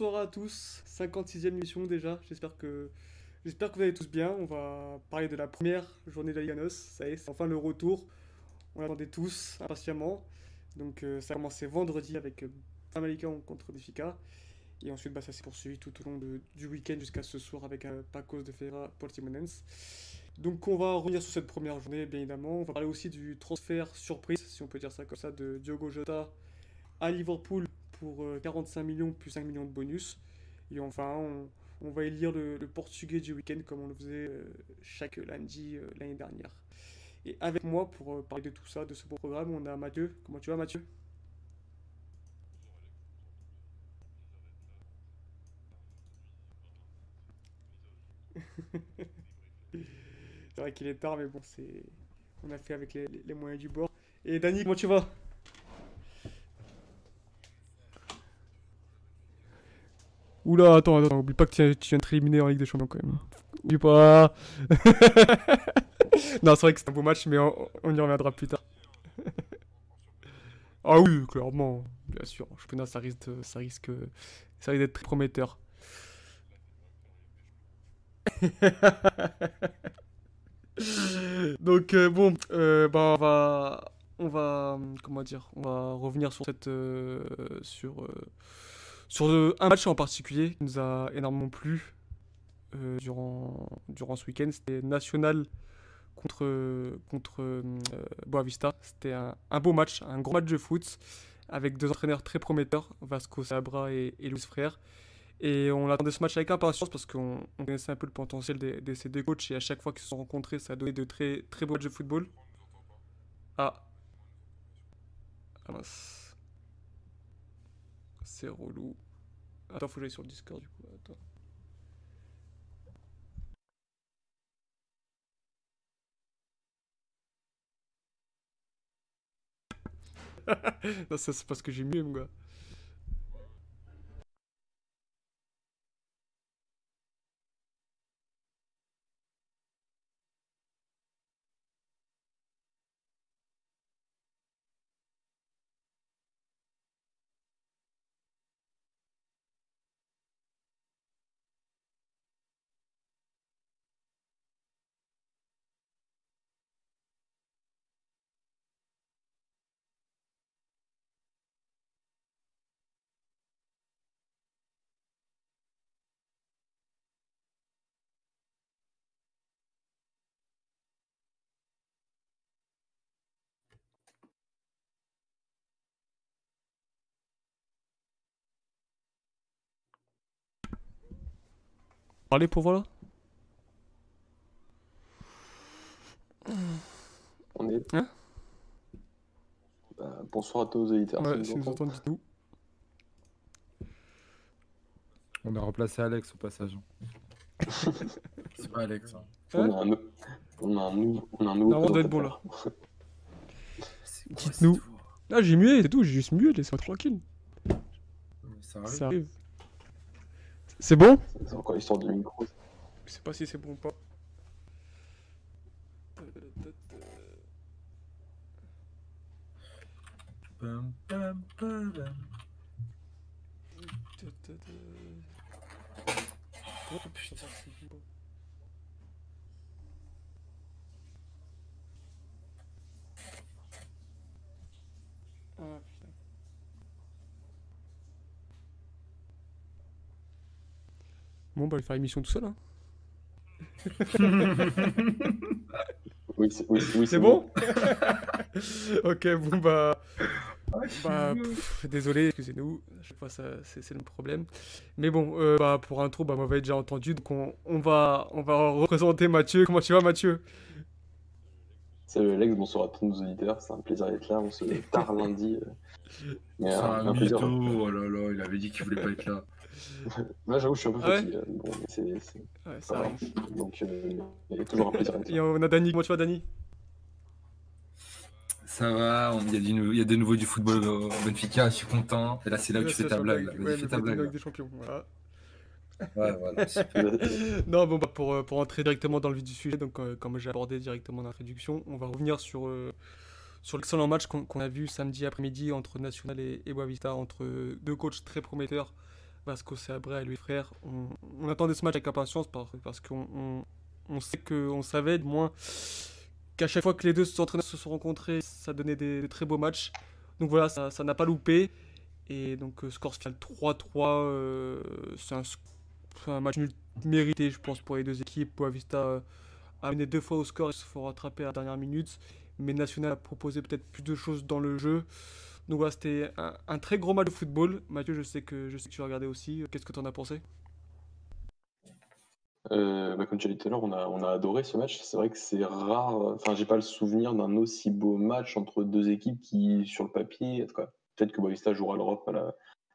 bonsoir à tous, 56e émission déjà, j'espère que, j'espère que vous allez tous bien. On va parler de la première journée de la Liga NOS, ça y est, c'est enfin le retour. On l'attendait tous impatiemment. Donc euh, ça a commencé vendredi avec euh, contre Benfica. Et ensuite bah, ça s'est poursuivi tout au long du week-end jusqu'à ce soir avec un Pacos de Ferra Portimonense. Donc on va revenir sur cette première journée bien évidemment. On va parler aussi du transfert surprise, si on peut dire ça comme ça, de Diogo Jota à Liverpool pour 45 euh, millions plus 5 millions de bonus. Et enfin, on, va élire le, portugais du week-end comme on le faisait euh, chaque lundi euh, l'année dernière. Et avec moi pour parler de tout ça, de ce beau programme, on a Mathieu. Comment tu vas Mathieu? C'est vrai qu'il est tard, mais bon, c'est on a fait avec les moyens du bord. Et Dani, comment tu vas? Oula, attends, attends, oublie pas que tu, viens de éliminer en Ligue des Champions quand même. Oublie pas. non, c'est vrai que c'est un beau match, mais on, y reviendra plus tard. ah oui, clairement, bien sûr. Championnat, ça risque, ça risque, ça risque d'être très prometteur. Donc euh, bon, euh, bah on va, on va, comment dire, on va revenir sur cette, euh, sur sur un match en particulier qui nous a énormément plu euh, durant, durant ce week-end, c'était National contre, contre euh, Boavista. C'était un, beau match, un gros match de foot avec deux entraîneurs très prometteurs, Vasco Sabra et, et Luis Frère. Et on attendait ce match avec impatience parce qu'on connaissait un peu le potentiel de, ces deux coachs et à chaque fois qu'ils se sont rencontrés, ça a donné de très, très beaux matchs de football. Ah. Ah mince. C'est relou. Attends, faut que j'aille sur le Discord du coup. Attends. non, ça c'est parce que j'ai mieux, moi. Parler pour voilà? On est. Hein? Bah, bonsoir à tous les auditeurs. Ouais, si nous entendez, dites-nous. On a remplacé Alex au passage. C'est pas Alex. Hein. On, a un... on a un nouveau. On a un nouveau. Non, on doit être bon là. Dites-nous. Ah, j'ai mué, c'est tout, j'ai juste mué, laissez-moi tranquille. Ça arrive. Ça arrive. C'est bon C'est encore l'histoire de micro. Je sais pas si c'est bon ou pas. Oh putain, c'est beau. Ah Bon, bah, il va faire l'émission tout seul. Hein. oui, c'est oui, oui, bon, Ok, bon, bah. bah désolé, excusez-nous, chaque fois c'est le problème. Mais bon, euh, bah, pour intro, bah, m'avait déjà entendu, donc on, on, va, on va représenter Mathieu. Comment tu vas, Mathieu? Salut Alex, bonsoir à tous nos auditeurs, c'est un plaisir d'être là, on se lève tard lundi. Euh, mais, un, un plaisir. Oh là là, il avait dit qu'il voulait pas être là. Moi, j'avoue, je suis un peu fatigué. Bon, c'est, ouais, ça arrive. Donc, euh, il y a toujours un plaisir. Et on a Dani. Comment tu vas, Dani? Ça va, il y, a du, il y a de nouveau du football au Benfica, je suis content. Et là, c'est là où tu fais ta blague. Ouais, fais ta blague. des champions, voilà. Ouais, voilà. non, bon, bah, pour, euh, pour entrer directement dans le vif du sujet, donc, euh, comme j'ai abordé directement dans l'introduction, on va revenir sur, euh, sur l'excellent match qu'on a vu samedi après-midi entre National et, et Boavista, entre deux coachs très prometteurs Vasco Seabra et lui frère. On, attendait ce match avec impatience parce, qu'on on, on sait que savait du moins qu'à chaque fois que les deux entraîneurs se sont rencontrés, ça donnait des, très beaux matchs. Donc voilà, ça n'a pas loupé. Et donc euh, score final 3-3, euh, c'est un, match nul mérité, je pense, pour les deux équipes. Boavista euh, a mené deux fois au score, il se faut rattraper à la dernière minute. Mais National a proposé peut-être plus de choses dans le jeu. Donc c'était un, très gros match de football. Mathieu, je sais que, tu as regardé aussi. Qu'est-ce que tu en as pensé? Euh, bah, comme tu l'as dit tout à l'heure, on a, adoré ce match. C'est vrai que c'est rare. Enfin, j'ai pas le souvenir d'un aussi beau match entre deux équipes qui, sur le papier, peut-être que Boavista jouera l'Europe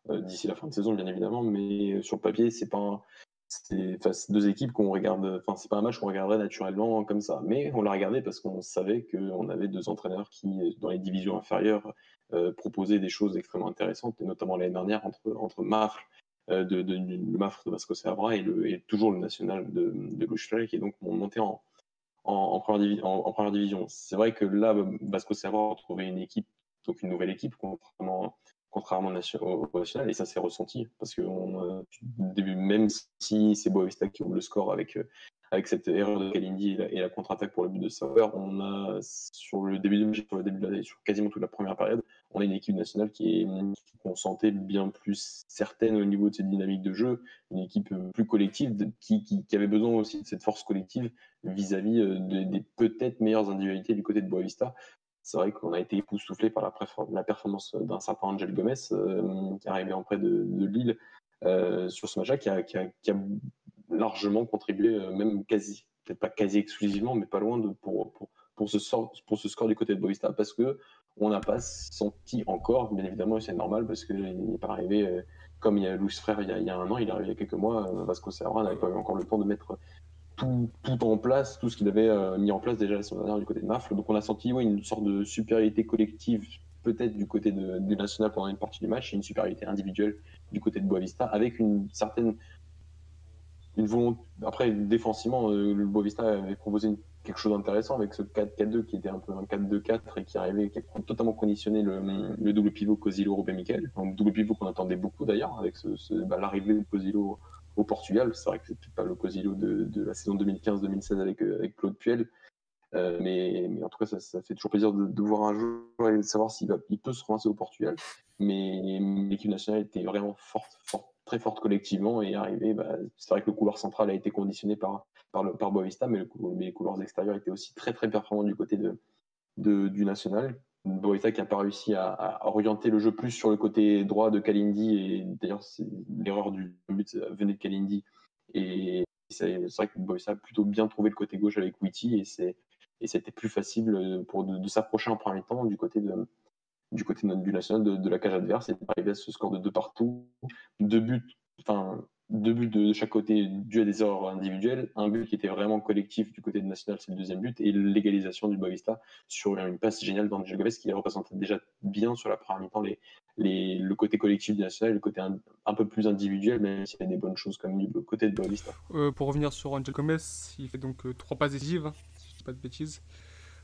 euh, d'ici la fin de saison, bien évidemment, mais sur le papier, c'est pas c'est deux équipes qu'on regarde. Enfin, c'est pas un match qu'on regarderait naturellement comme ça, mais on l'a regardé parce qu'on savait qu'on avait deux entraîneurs qui, dans les divisions inférieures, euh, proposaient des choses extrêmement intéressantes, et notamment l'année dernière entre entre Mafre euh, de, le Mafre de Vasco Seabra et, et toujours le national de, de Louchefeld, qui est donc monté en, en, première, division. C'est vrai que là, Vasco Seabra a retrouvé une équipe, donc une nouvelle équipe, contrairement, contrairement au nation- au, au national, et ça s'est ressenti, parce que début, même si c'est Boavista qui ouvre le score avec, euh, avec cette erreur de Kalindi et la, contre-attaque pour le but de Sauer, on a sur le début du match, sur, le début de la- sur quasiment toute la première période, on a une équipe nationale qui est qu'on bien plus certaine au niveau de cette dynamique de jeu, une équipe plus collective de- qui, avait besoin aussi de cette force collective vis-à-vis euh, de- des peut-être meilleures individualités du côté de Boavista. C'est vrai qu'on a été époustouflé par la, performance d'un certain Angel Gomez euh, qui est arrivé en près de, de Lille euh, sur ce match-là, qui a largement contribué, euh, même quasi, peut-être pas quasi exclusivement, mais pas loin de, pour, pour, pour, ce sort, pour ce score du côté de Boavista, parce que on n'a pas senti encore, bien évidemment, c'est normal, parce qu'il n'est pas arrivé, euh, comme il y a Louis Frère il y a, un an, il est arrivé il y a quelques mois, euh, Vasco Serra n'avait pas eu encore le temps de mettre tout, tout en place, tout ce qu'il avait mis en place déjà la semaine dernière du côté de Mafle. Donc on a senti ouais, une sorte de supériorité collective, peut-être du côté de, du national pendant une partie du match, et une supériorité individuelle du côté de Boavista, avec une certaine une volonté. Après, défensivement, euh, le Boavista avait proposé quelque chose d'intéressant avec ce 4-4-2 qui était un peu un 4-2-4 et qui arrivait, qui a totalement conditionné le, le double pivot Cosilo Robin Miquel. Donc double pivot qu'on attendait beaucoup d'ailleurs avec ce, ce- bah, l'arrivée de Cosilo au Portugal. C'est vrai que c'est pas le Cosilo de, de la saison 2015-2016 avec, euh, avec Claude Puel. Euh, mais, mais en tout cas, ça, ça fait toujours plaisir de, de voir un joueur et de savoir s'il va- il peut se relancer au Portugal. Mais l'équipe nationale était vraiment forte, forte, très forte collectivement et arrivé. Bah, c'est vrai que le couloir central a été conditionné par, par, Boavista, mais, les couloirs extérieurs étaient aussi très très performants du côté de, du national. Boavista qui n'a pas réussi à, orienter le jeu plus sur le côté droit de Kalindi et d'ailleurs l'erreur du but venait de Kalindi et c'est vrai que Boavista a plutôt bien trouvé le côté gauche avec Witty et c'était plus facile pour de, de s'approcher en premier temps du côté de du côté du national de, la cage adverse et d'arriver à ce score de deux partout. Deux buts enfin deux buts de chaque côté dû à des erreurs individuelles. Un but qui était vraiment collectif du côté de national c'est le deuxième but et l'égalisation du Boavista sur une passe géniale d'Angel Gomez qui représentait déjà bien sur la première mi-temps les, les, le côté collectif du national le côté un, peu plus individuel même s'il y a des bonnes choses comme du côté de Boavista. Euh, Pour revenir sur Angel Gomez, il fait donc euh, trois passes décisives, si je dis pas de bêtises.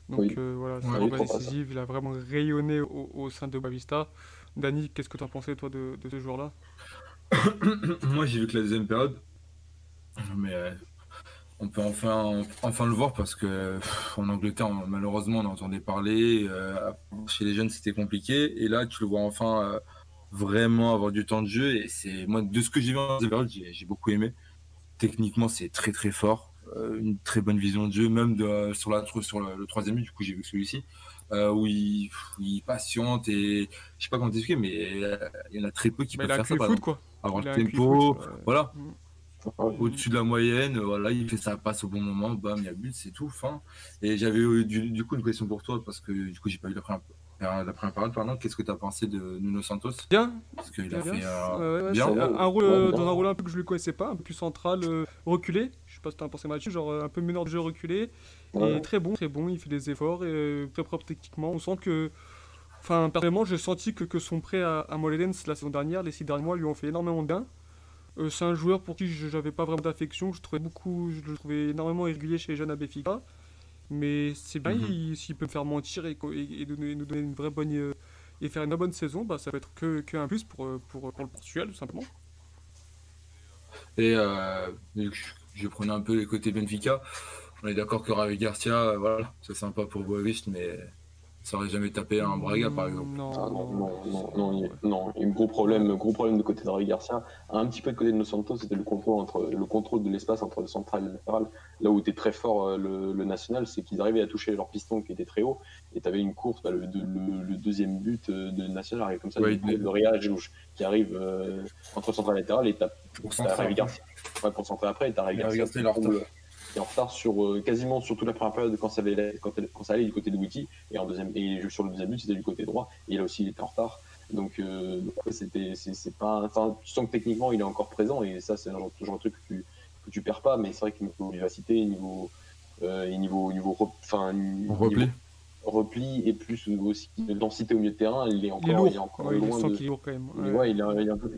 Donc Oui. euh, voilà, Ouais, passes trois passes. décisives, il a vraiment rayonné au, au sein de Boavista. Dani, qu'est-ce que tu as pensé toi de, de ce joueur-là? Moi, j'ai vu que la deuxième période, mais euh, on peut enfin, enfin le voir parce que pff, en Angleterre, on- malheureusement, on entendait parler. euh, chez les jeunes, c'était compliqué. Et là, tu le vois enfin euh, vraiment avoir du temps de jeu. Et c'est moi, de ce que j'ai vu en deuxième période, j'ai j'ai beaucoup aimé. Techniquement, c'est très très fort. Euh, une très bonne vision de jeu, même de, sur, la, sur le, le troisième but, du coup, j'ai vu celui-ci, euh, où il, il patiente et je sais pas comment t'expliquer, mais euh, il y en a très peu qui Il peuvent faire ça. Foot quoi. Avoir le tempo, foot, euh, voilà, Ouais. au-dessus de la moyenne, euh, voilà, il fait sa passe au bon moment, bam, il y a but, c'est tout, fin. Et j'avais du, du coup une question pour toi, parce que du coup, j'ai pas eu la première, la première parole, pardon. Qu'est-ce que tu as pensé de Nuno Santos? Bien, Parce qu'il a bien. fait euh, Ouais, ouais, bien. c'est un, rôle euh, dans un rôle un peu que je ne connaissais pas, un peu plus central, euh, reculé. Pas si tu as pensé Mathieu, genre euh, un peu meneur de jeu reculé. Ouais. Et très bon, très bon, il fait des efforts, et euh, très propre techniquement. On sent que. Enfin, personnellement, j'ai senti que, que son prêt à, à Moledens la saison dernière, les six derniers mois, lui ont fait énormément de bien. Euh, c'est un joueur pour qui je n'avais pas vraiment d'affection, je trouvais beaucoup, je le trouvais énormément irrégulier chez les jeunes à Béfica. Mais c'est bien, Mhm. il- s'il peut me faire mentir et, et- et donner- nous donner une vraie bonne. euh, et faire une bonne saison, bah, ça peut être que, que un plus pour, euh, pour, pour le Portugal, tout simplement. Et euh, je, prenais un peu les côtés Benfica. On est d'accord que Ravi Garcia, voilà, c'est sympa pour Boavist, mais ça aurait jamais tapé un Braga, par exemple. Non, ah, non, non, non, non, Il y a un gros problème, gros problème de côté de Ravi Garcia. Un petit peu de côté de Los Santos, c'était le contrôle, entre, le contrôle de l'espace entre le central et le latéral. Là où était très fort euh, le, national, c'est qu'ils arrivaient à toucher leur piston qui était très haut. Et tu avais une course, bah, le, le, deuxième but euh, de national arrive comme ça, ouais, de, de qui arrive euh, entre le central et le latéral et tu as Ravi Garcia. Ouais, pour centrer après, et tu as Ravi Garcia est en retard sur euh, quasiment sur toute la première période quand ça, avait, quand, quand ça allait du côté de Wiki et en deuxième et sur le deuxième but c'était du côté droit et là aussi il était en retard. Donc euh, c'était c'est pas enfin tu sens que techniquement il est encore présent et ça c'est un genre, de truc que tu que tu perds pas mais c'est vrai que niveau vivacité niveau euh, niveau niveau enfin repli repli et plus aussi de densité au milieu de terrain il est encore il est, encore loin de... il, quand même ouais. il, est, il, un peu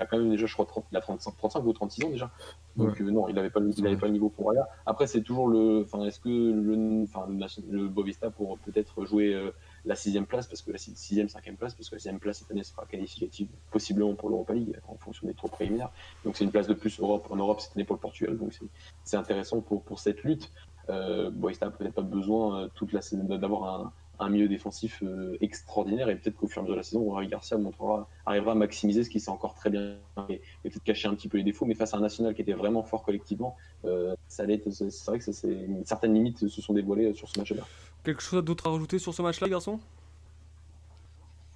il a quand même déjà, je crois, 30, il a 35, 35 ou 36 ans déjà. Donc euh, non, il n'avait pas, il avait pas le niveau pour rien. Après, c'est toujours le, enfin, est-ce que le, enfin, le, Bovista pour peut-être jouer euh, la sixième place, parce que la sixième, cinquième place, parce que la sixième place cette année sera qualificative possiblement pour l'Europa League en fonction des tours préliminaires. Donc c'est une place de plus Europe, en Europe cette année pour le Portugal. Donc c'est intéressant pour, pour cette lutte. Euh, n'a peut-être pas besoin euh, toute la d'avoir un, un milieu défensif euh, extraordinaire et peut-être qu'au fur et à mesure de la saison, Ravi Garcia montrera, arrivera à maximiser ce qui sait encore très bien et, peut-être cacher un petit peu les défauts, mais face à un national qui était vraiment fort collectivement, euh, ça allait c'est vrai que c'est, certaines limites se sont dévoilées sur ce match-là. Quelque chose d'autre à rajouter sur ce match-là, garçon?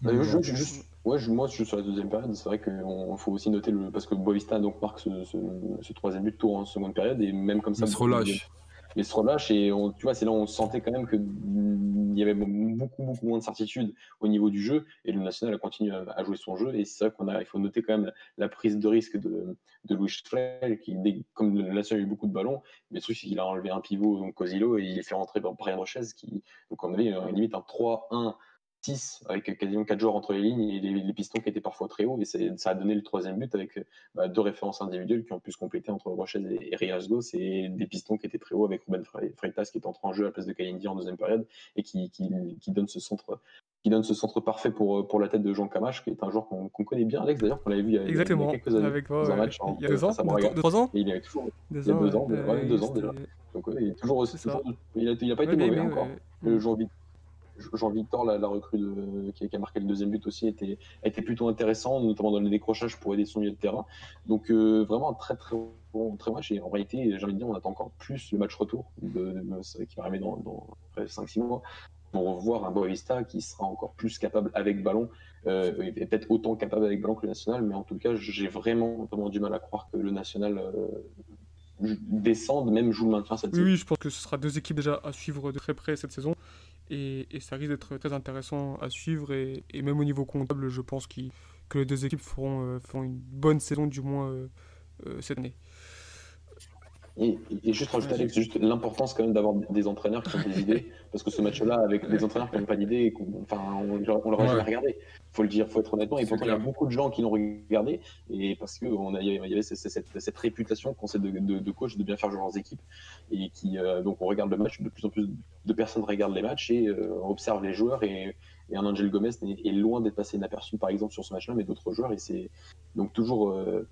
Bah, ouais, moi je suis sur la deuxième période. C'est vrai qu'il faut aussi noter le parce que Boavista donc marque ce, troisième but de tour en seconde période et même comme ça. Il se relâche mais se relâche et on, tu vois, c'est là où on sentait quand même qu'il y avait beaucoup, beaucoup moins de certitude au niveau du jeu et le national a continué à, jouer son jeu et c'est vrai qu'on a, il faut noter quand même la, prise de risque de, de Louis Schrell qui, comme le national a eu beaucoup de ballons, mais le truc c'est qu'il a enlevé un pivot, donc Cosilo, et il fait rentrer Brian Roches qui, donc on avait euh, limite un 3-1 6 avec quasiment 4 joueurs entre les lignes et les, pistons qui étaient parfois très hauts. Et ça a donné le troisième but avec bah, deux références individuelles qui ont pu se compléter entre Rochez et, et Riasgo. C'est des pistons qui étaient très hauts avec Ruben Freitas qui est entré en jeu à la place de Kalindi en deuxième période et qui, qui, donne ce centre qui donne ce centre parfait pour, pour la tête de Jean Camache, qui est un joueur qu'on connaît bien, Alex, d'ailleurs, qu'on l'avait vu il y, a, Exactement. quelques années. Avec moi, match, il y a deux ans, trois ans et il, est toujours, il y a deux ans, deux ans déjà. Donc, il, est toujours, il, a, pas été mauvais encore. Le jour vite Jean-Victor, la, recrue de, qui, a marqué le deuxième but aussi, était, a été plutôt intéressant, notamment dans les décrochages pour aider son milieu de terrain. Donc euh, vraiment un très très bon très match. Et en réalité, j'ai envie de dire, on attend encore plus le match retour de, qui va arriver dans, dans 5-6 mois pour voir un Boavista qui sera encore plus capable avec ballon, euh, et peut-être autant capable avec ballon que le national, mais en tout cas, j'ai vraiment, vraiment du mal à croire que le national euh, descende, même joue le maintien cette saison. Oui, je pense que ce sera deux équipes déjà à suivre de très près cette saison. Et, ça risque d'être très intéressant à suivre. Et, même au niveau comptable, je pense que les deux équipes feront, euh, feront une bonne saison, du moins euh, euh, cette année. Et, juste rajouter, Alex, juste l'importance quand même d'avoir des entraîneurs qui ont des idées, parce que ce match-là, avec des entraîneurs qui n'ont pas d'idées, enfin, on, on l'aurait jamais regardé. Faut le dire, faut être honnêtement. Et pourtant, il y a beaucoup de gens qui l'ont regardé, et parce que on a, il y avait cette, cette, réputation qu'on sait de, de, de, coach de bien faire jouer leurs équipes, et qui euh, donc on regarde le match, de plus en plus de personnes regardent les matchs et euh, on observe les joueurs. Et, et un Angel Gomez est, loin d'être passé inaperçu par exemple sur ce match-là, mais d'autres joueurs, et c'est donc toujours euh,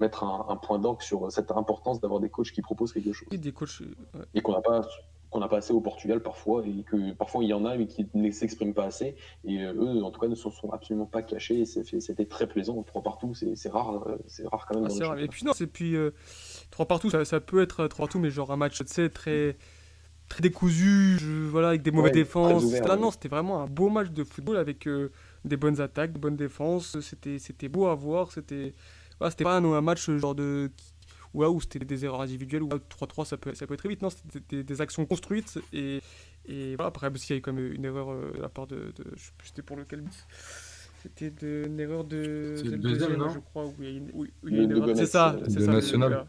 mettre un, point d'orgue sur cette importance d'avoir des coachs qui proposent quelque chose. Et des coachs. Et qu'on n'a pas qu'on n'a pas assez au Portugal parfois et que parfois il y en a mais qui ne s'expriment pas assez. Et euh, eux en tout cas ne se sont absolument pas cachés. C'était très plaisant trois partout. C'est rare euh, c'est rare quand même ah, rare. et puis non c'est puis euh, trois partout ça, ça, peut être trois partout mais genre un match tu sais très très décousu voilà avec des mauvaises défenses là non c'était vraiment un beau match de football avec des bonnes attaques de bonnes défenses. C'était c'était beau à voir c'était c'était pas un, match genre de où c'était des erreurs individuelles, ou 3-3 ça peut, ça peut être très vite. Non, c'était des, actions construites et, et voilà. Après, aussi, il y a eu quand même une erreur euh, de la part de, de, Je sais plus c'était pour lequel C'était une erreur de. C'est le deuxième, non Je crois. Où il y a une, une erreur. C'est ça, c'est ça. National.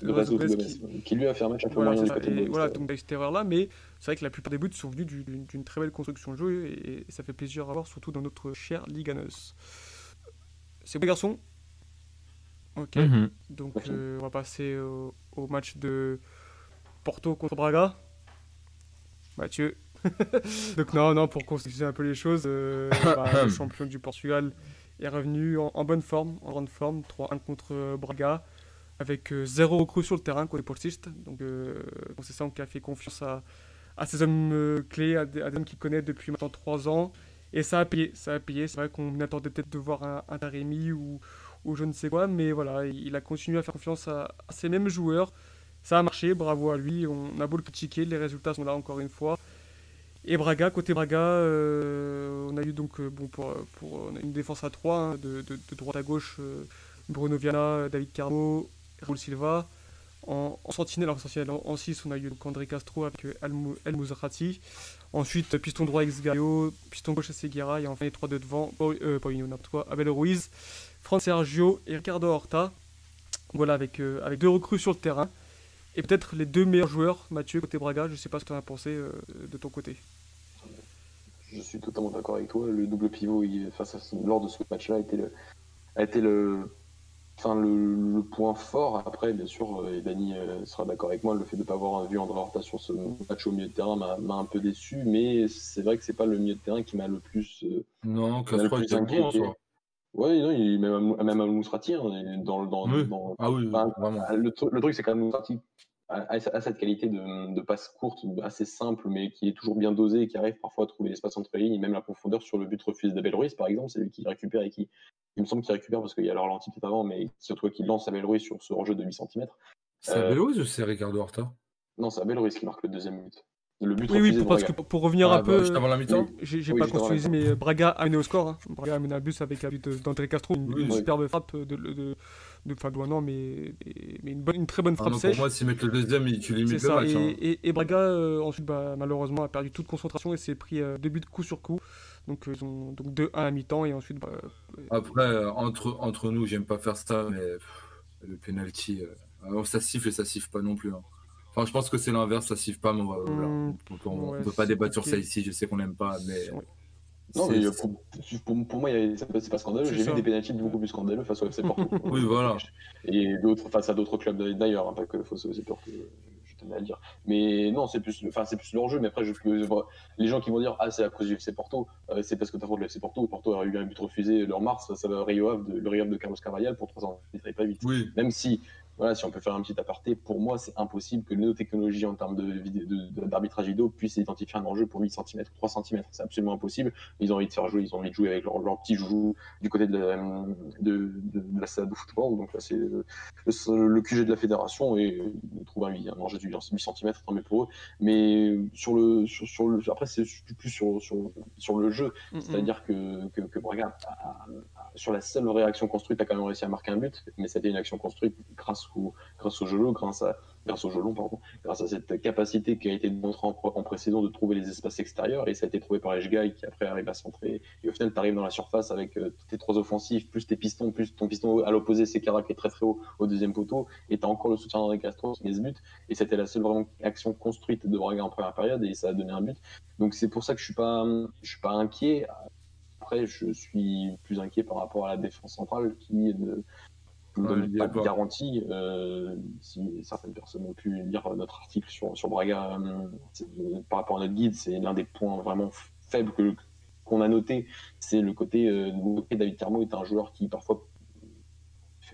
De, de, qui, qui, lui a fait un match un peu voilà, moyen du côté Voilà, donc il y a cette erreur-là, mais c'est vrai que la plupart des buts sont venus d'une très belle construction de jeu et, ça fait plaisir à voir, surtout dans notre chère Liga C'est bon, garçon Ok. Mhm. Donc euh, on va passer au, match de Porto contre Braga. Mathieu. Donc non, non, pour constituer un peu les choses, euh, bah, le champion du Portugal est revenu en, bonne forme, en grande forme, 3-1 contre Braga, avec zéro recrue sur le terrain côté Polsiste. Donc, c'est ça qui a fait confiance à, à ces hommes clés, à des, hommes qu'il connaît depuis maintenant 3 ans. Et ça a payé, ça a payé. C'est vrai qu'on attendait peut-être de voir un, un Taremi ou, ou je ne sais quoi, mais voilà, il a continué à faire confiance à, ces mêmes joueurs. Ça a marché, bravo à lui. On a beau le critiquer, les résultats sont là encore une fois. Et Braga, côté Braga, euh, on a eu donc euh, bon pour, une défense à 3, hein, de, droite à gauche, euh, Bruno Viana, David Carmo, Raul Silva. En, sentinelle, en 6, on a eu André Castro avec El Mouzrati. Ensuite, piston droit ex piston gauche Seguera, et enfin les trois de devant, Paulinho, Abel Ruiz, Fran Sergio et Ricardo Horta. Voilà, avec, euh, avec deux recrues sur le terrain. Et peut-être les deux meilleurs joueurs, Mathieu, côté Braga, je ne sais pas ce que tu en as pensé euh, de ton côté. Je suis totalement d'accord avec toi. Le double pivot face à, lors de ce match-là a été le, a été le, enfin, le, point fort. Après, bien sûr, et Dani sera d'accord avec moi, le fait de ne pas avoir vu André Horta sur ce match au milieu de terrain m'a un peu déçu. Mais c'est vrai que c'est pas le milieu de terrain qui m'a le plus. non, Castro était bon, oui, non, il, même, même à Mousrati, hein, dans, dans, Ah oui, vraiment. Le, truc, c'est qu'un Mousrati a, cette qualité de, passe courte, assez simple, mais qui est toujours bien dosé et qui arrive parfois à trouver l'espace entre les lignes, et même la profondeur sur le but refusé d'Abel Ruiz, par exemple, c'est lui qui récupère et qui, il me semble qu'il récupère parce qu'il y a le ralenti peut-être avant, mais surtout qu'il lance Abel Ruiz sur ce enjeu de 8 cm. C'est Abel Ruiz ou c'est Ricardo Horta? Non, c'est Abel Ruiz qui marque le deuxième but oui, oui, parce que pour revenir ah, un peu. Avant la mi-temps J'ai pas construit, mais Braga a mené au score. Hein. Braga a mené un bus avec un but d'André Castro, une, superbe frappe de. de, de enfin, non, mais, mais une, bonne, une très bonne ah frappe sèche. Pour moi, s'ils mettent le deuxième, tu limites le match. Et, hein. et, et, Braga, euh, ensuite, bah, malheureusement, a perdu toute concentration et s'est pris euh, deux buts coup sur coup. Donc, euh, ils ont donc 2-1 à mi-temps et ensuite. Bah, Après, entre, entre nous, j'aime pas faire ça, mais le penalty, ça siffle et ça siffle pas non plus. Hein. Enfin, je pense que c'est l'inverse, ça siffle pas, mais on, hmm. ne peut pas débattre sur ça ici. Je sais qu'on n'aime pas, mais. Non, mais pour, pour, moi, c'est pas scandaleux. J'ai vu des pénalties beaucoup plus scandaleux face au FC Porto. oui, voilà. Et d'autres face à d'autres clubs d'ailleurs, hein, pas que face au FC Porto. Je tenais à le dire. Mais non, c'est plus, enfin, c'est plus l'enjeu. Mais après, je, les gens qui vont dire ah c'est à cause du FC Porto, euh, c'est parce que t'as faute le FC Porto. Porto a eu un but refusé leur mars, ça va Rio de, le Rio de Carlos Carvalhal pour 3 ans. Il pas vite. Oui. Même si voilà, si on peut faire un petit aparté, pour moi, c'est impossible que nos technologies en termes d'arbitrage de, vidéo puissent identifier un enjeu pour 8 cm, 3 cm. C'est absolument impossible. Ils ont envie de faire jouer, ils ont envie de jouer avec leur, leur petit joujou du côté de la, de, de, la salle de football. Donc là, c'est le, le, QG de la fédération et ils trouvent un, un enjeu de 8 cm, tant mieux pour eux. Mais sur le, sur, le, après, c'est plus sur, sur, sur le jeu. C'est-à-dire que, que, que Braga, sur la seule réaction construite, a quand même réussi à marquer un but, mais c'était une action construite grâce grâce au jeu grâce à grâce au Gelon, pardon, grâce à cette capacité qui a été démontrée en, en, précision de trouver les espaces extérieurs, et ça a été trouvé par Eshgai qui après arrive à centrer. Et au final, tu arrives dans la surface avec euh, tes trois offensifs, plus tes pistons, plus ton piston à l'opposé, c'est qui est très très haut au deuxième poteau, et tu as encore le soutien d'André Castro qui met ce but, et c'était la seule vraiment action construite de Braga en première période, et ça a donné un but. Donc c'est pour ça que je suis suis pas inquiet. Après, je suis plus inquiet par rapport à la défense centrale qui ne ne donne pas de garantie. Euh, si certaines personnes ont pu lire notre article sur, sur Braga euh, par rapport à notre guide, c'est l'un des points vraiment faibles que, qu'on a noté. C'est le côté euh, David Carmo est un joueur qui parfois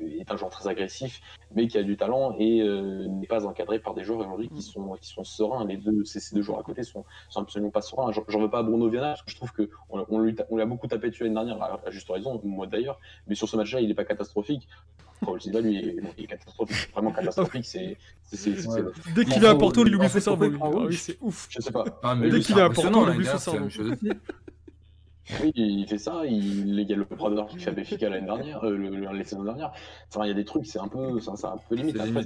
est un joueur très agressif, mais qui a du talent et euh, n'est pas encadré par des joueurs aujourd'hui qui mm. sont, qui sont sereins. Les deux, ces, deux joueurs à côté sont, sont absolument pas sereins. J'en veux pas à Bruno Viana parce que je trouve qu'on on, lui, on l'a beaucoup tapé dessus l'année dernière, à, juste raison, moi d'ailleurs, mais sur ce match-là, il n'est pas catastrophique. Raoul Silva, lui, il est catastrophique, vraiment catastrophique. C'est, Dès qu'il est à Porto, il oublie son cerveau. Ah c'est ouf. Je sais pas. Ah, Dès qu'il est à Porto, il oublie son cerveau. Oui, il fait ça. Il, il y a le Prada qui fait Béfica l'année dernière, euh, le, les saisons dernières. Enfin, il y a des trucs, c'est un peu, c'est un peu limite. Après,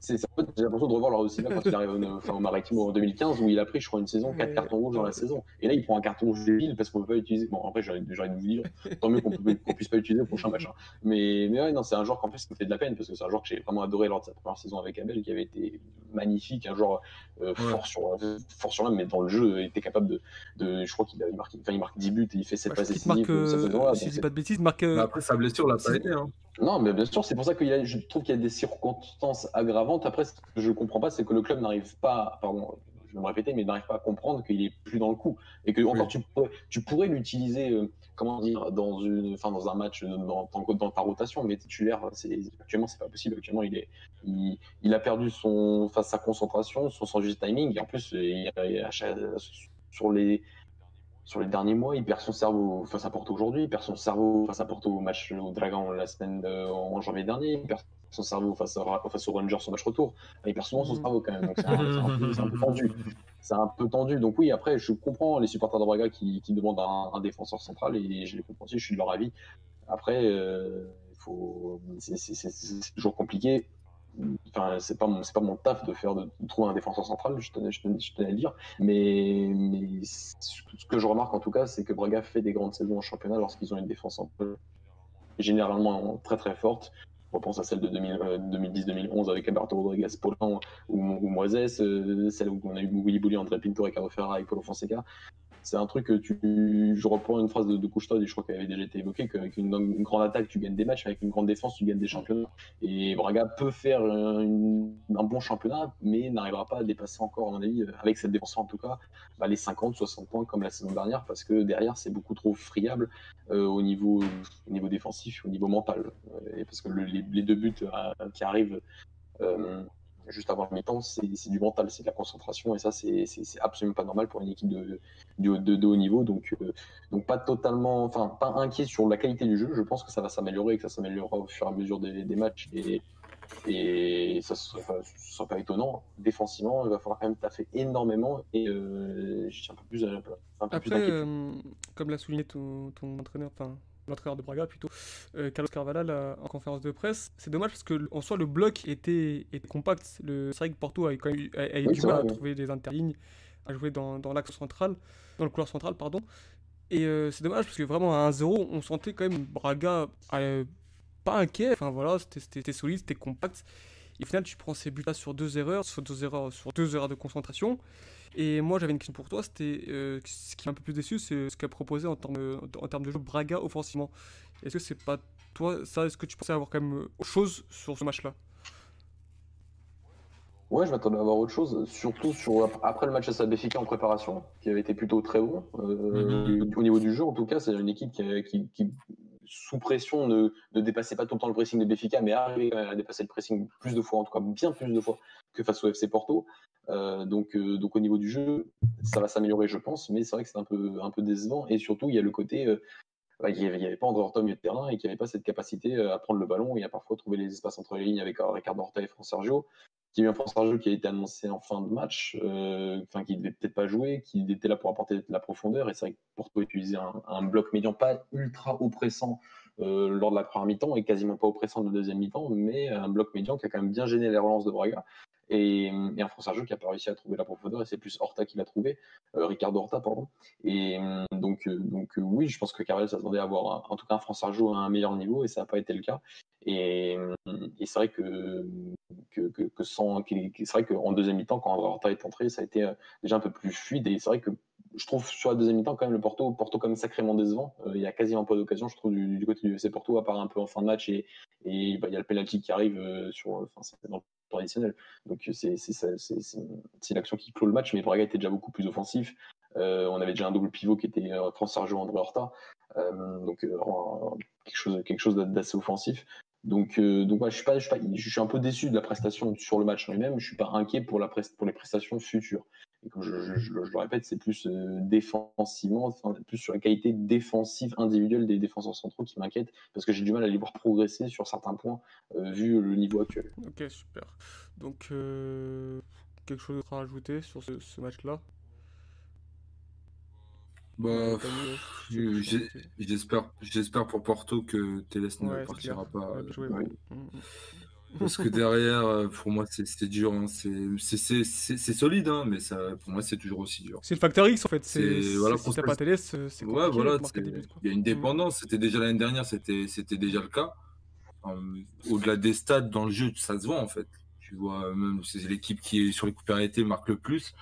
c'est, j'ai l'impression de revoir leur aussi quand il arrive au, enfin, au Maritimo en 2015 où il a pris, je crois, une saison, quatre cartons rouges dans la saison. Et là, il prend un carton rouge débile parce qu'on peut pas utiliser. Bon, après, envie de vous dire, tant mieux qu'on, qu'on puisse pas utiliser au prochain match. Hein. Mais, mais ouais, non, c'est un joueur qu'en plus, qui me fait de la peine parce que c'est un joueur que j'ai vraiment adoré lors de sa première saison avec Abel, qui avait été magnifique, un joueur euh, fort sur, fort sur l'homme, mais dans le jeu, il était capable de, de je crois qu'il marque, enfin, il marque 10 buts et il fait 7 passes décisives euh, si je dis pas de bêtises, marque. Euh, après, sa blessure l'a pas aidé. Hein. Non, mais bien sûr, c'est pour ça que je trouve qu'il y a des circonstances aggravantes. Après, ce que je ne comprends pas, c'est que le club n'arrive pas. Pardon, je vais me répéter, mais n'arrive pas à comprendre qu'il est plus dans le coup. Et que encore tu pourrais, tu pourrais l'utiliser, euh, comment dire, dans, une, enfin, dans un match, dans, dans, ta rotation, mais titulaire, actuellement, c'est pas possible. Actuellement, il, est, il, a perdu son, sa concentration, son, son juste timing, et en plus, il, sur les sur les derniers mois, il perd son cerveau face à Porto aujourd'hui, il perd son cerveau face à Porto au match au Dragon la semaine de, en janvier dernier, il perd son cerveau face, à, face aux Rangers au match retour. Il perd souvent son mm. cerveau quand même, donc c'est un, peu tendu. C'est un peu tendu. Donc oui, après, je comprends les supporters de Braga qui, qui demandent un, défenseur central et je les comprends aussi, je suis de leur avis. Après, euh, c'est toujours compliqué enfin c'est pas mon taf de faire de, trouver un défenseur central je tenais, à le dire. Mais, ce que je remarque en tout cas c'est que Braga fait des grandes saisons en championnat lorsqu'ils ont une défense généralement très très forte. On pense à celle de 2010-2011 euh, avec Alberto Rodriguez, Paulin ou, Moises, euh, celle où on a eu Willy Bouli, André Pinto, Ricardo Ferra et Paulo Fonseca c'est un truc que tu. Je reprends une phrase de, de Couchetard, et je crois qu'elle avait déjà été évoquée, qu'avec une, une, grande attaque, tu gagnes des matchs, avec une grande défense, tu gagnes des championnats. Et Braga peut faire un bon championnat, mais n'arrivera pas à dépasser encore, à mon avis, avec cette défense en tout cas, bah, les 50, 60 points comme la saison dernière, parce que derrière, c'est beaucoup trop friable euh, au, niveau, au niveau défensif, au niveau mental. Et parce que les, deux buts euh, qui arrivent. Euh, juste avant le mi-temps, c'est du mental, c'est de la concentration, et ça, c'est absolument pas normal pour une équipe de, de, haut niveau. Donc, euh, donc pas totalement, enfin, pas inquiet sur la qualité du jeu. Je pense que ça va s'améliorer et que ça s'améliorera au fur et à mesure des, matchs. Et, et ça ne sera, pas étonnant. Défensivement, il va falloir quand même taffer énormément, et euh, je tiens un peu plus à Après, euh, comme l'a souligné ton, ton entraîneur, enfin, l'entraîneur de Braga plutôt, euh, Carlos Carvalhal en conférence de presse. C'est dommage parce que en soi le bloc était, était compact. C'est vrai que Porto a eu, quand même, a, eu du mal à trouver des interlignes, à jouer dans, dans l'axe central, dans le couloir central, pardon. Et euh, c'est dommage parce que vraiment à 1-0, on sentait quand même Braga euh, pas inquiet. Enfin voilà, c'était solide, c'était compact. Et au final, tu prends ces buts-là sur deux erreurs, sur deux erreurs, sur deux erreurs de concentration. Et moi, j'avais une question pour toi. C'était euh, ce qui m'a un peu plus déçu, c'est ce qu'a proposé en termes, en termes de jeu Braga offensivement. Est-ce que c'est pas toi ça Est-ce que tu pensais avoir quand même autre chose sur ce match-là? Ouais, je m'attendais à avoir autre chose, surtout sur après le match à Sabéfica en préparation, qui avait été plutôt très bon euh, mm-hmm. au niveau du jeu. En tout cas, c'est une équipe qui, qui, sous pression ne, ne, dépassait pas tout le temps le pressing de Béfica, mais même à dépasser le pressing plus de fois, en tout cas bien plus de fois que face au FC Porto. Euh, donc, euh, donc au niveau du jeu, ça va s'améliorer, je pense, mais c'est vrai que c'est un peu, un peu décevant. Et surtout, il y a le côté, euh, bah, il n'y avait, pas André milieu de terrain et qu'il n'y avait pas cette capacité à prendre le ballon et à parfois trouver les espaces entre les lignes avec Ricardo Horta et France Sergio. Qui a eu un France Sergio qui a été annoncé en fin de match, enfin qui devait peut-être pas jouer, qui était là pour apporter la profondeur. Et c'est vrai que Porto utilisait un, un bloc médian pas ultra oppressant lors de la première mi-temps et quasiment pas oppressant de la deuxième mi-temps, mais un bloc médian qui a quand même bien gêné les relances de Braga et, un Français qui n'a pas réussi à trouver la profondeur, et c'est plus Horta qui l'a trouvé, euh, Ricardo Horta, pardon. Et donc, euh, donc euh, oui, je pense que Carvel s'attendait à avoir en tout cas un Français à un meilleur niveau, et ça n'a pas été le cas. Et, et c'est vrai que, que, sans, c'est vrai qu'en deuxième mi-temps, quand Horta est entré, ça a été déjà un peu plus fluide, et c'est vrai que je trouve sur la deuxième mi-temps quand même le Porto, Porto comme sacrément décevant. il y a quasiment pas d'occasion, je trouve, du, côté du FC Porto, à part un peu en fin de match et, et bah, il y a le penalty qui arrive sur, enfin, dans traditionnel. Donc c'est l'action qui clôt le match, mais Braga était déjà beaucoup plus offensif. Euh, on avait déjà un double pivot qui était euh, France Sergio André Horta, euh, donc quelque chose, quelque chose d'assez offensif. Donc, donc je, suis pas, je, suis pas, je suis un peu déçu de la prestation sur le match en lui-même. Je suis pas inquiet pour, les prestations futures comme je, le répète, c'est plus euh, défensivement, plus sur la qualité défensive individuelle des défenseurs centraux qui m'inquiète, parce que j'ai du mal à les voir progresser sur certains points, euh, vu le niveau actuel. Ok, super. Donc, euh, quelque chose à rajouter sur ce, match-là? Bah, j'espère, j'espère pour Porto que Teles ne partira pas. Parce que derrière, euh, pour moi, c'est dur. Hein. C'est solide, hein, mais ça, pour moi, c'est toujours aussi dur. C'est le facteur X, en fait. C'est voilà, si t'as pas télé, c'est ouais, voilà, Il y a une mm. dépendance. C'était déjà l'année dernière, c'était déjà le cas. Au-delà des stades, dans le jeu, ça se voit, en fait. Tu vois, même c'est l'équipe qui est sur les coups arrêtés marque le plus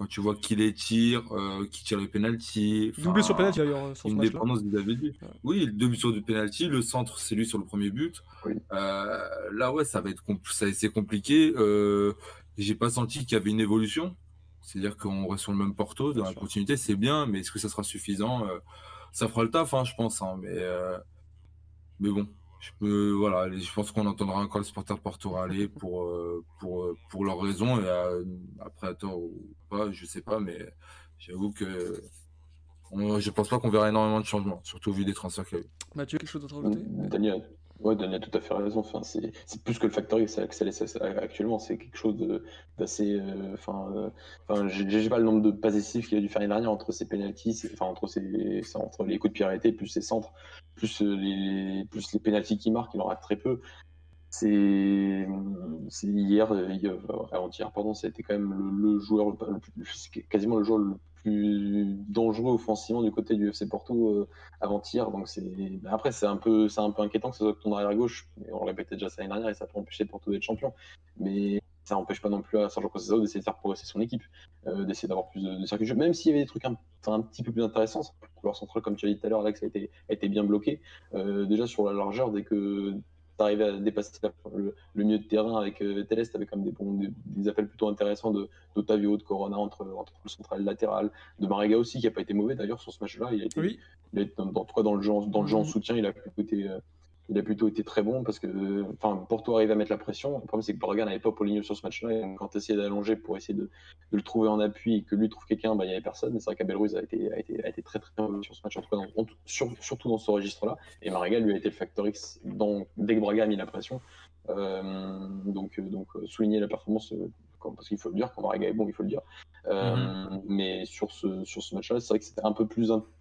quand tu vois qui les tire, euh, qui tire les penalty. Doublé sur penalty d'ailleurs. Une dépendance, vous avez dit. Oui, deux buts sur du penalty, le centre, c'est lui sur le premier but. Euh, là, ouais, ça va être c'est compliqué. Euh, J'ai pas senti qu'il y avait une évolution. C'est-à-dire qu'on reste sur le même Porto, dans la continuité, c'est bien, mais est-ce que ça sera suffisant? Ça fera le taf, hein, je pense. Hein, mais, mais bon, je, voilà, je pense qu'on entendra encore les supporters Porto râler pour, pour, pour leurs raisons. Et après, à tort ou pas, je sais pas, mais j'avoue que je pense pas qu'on verra énormément de changements, surtout au vu des transferts qu'il y a eu. Mathieu, quelque chose d'autre à rajouter? Daniel, Ouais, Daniel a tout à fait raison. Enfin, c'est, plus que le factory que actuellement. C'est quelque chose d'assez. Euh, enfin, euh, enfin, j'ai, pas le nombre de passes décisives qu'il a dû faire l'année dernière entre ses penalties, enfin, entre, ses, entre les coups de pied arrêtés, plus ses centres, plus euh, les, plus les penalties qu'il marque, il en rate très peu. C'est, hier, avant-hier, pardon, été quand même le, joueur, quasiment le joueur le plus dangereux offensivement du côté du FC Porto euh, avant-hier. Donc c'est après c'est un peu c'est un peu inquiétant que ce soit ton arrière gauche. On le répétait déjà l'année dernière et ça peut empêcher Porto d'être champion. Mais ça n'empêche pas non plus à Sergio Conceição d'essayer de faire progresser son équipe, euh, d'essayer d'avoir plus de, de circuits de jeu. Même s'il y avait des trucs un, un, petit peu plus intéressants, le couloir central comme tu as dit tout à l'heure, Alex a été, a été bien bloqué. Euh, déjà sur la largeur, dès que arriver à dépasser le, milieu de terrain avec euh, Téleste, avec comme des, des, appels plutôt intéressants d'Otavio, de, Corona entre, entre le central et le latéral, de Marega aussi, qui n'a pas été mauvais d'ailleurs sur ce match-là. Il a été, il a été dans, dans, dans, le jeu, dans le jeu en mhm. soutien, il a plutôt été, euh, il a plutôt été très bon parce que enfin, Porto arrive à mettre la pression. Le problème, c'est que Braga n'avait pas Paulinho sur ce match-là. Quand tu essayais d'allonger pour essayer de, le trouver en appui et que lui trouve quelqu'un, bah, il n'y avait personne. C'est vrai qu'Abel Ruiz a été, a, été, très très bien sur ce match, en tout cas, surtout dans ce registre-là. Et Marega, lui, a été le facteur X dès que Braga a mis la pression. Euh, donc, donc souligner la performance parce qu'il faut le dire, quand Marega est bon, il faut le dire. Euh, mhm. Mais sur ce, sur ce match-là, c'est vrai que c'était un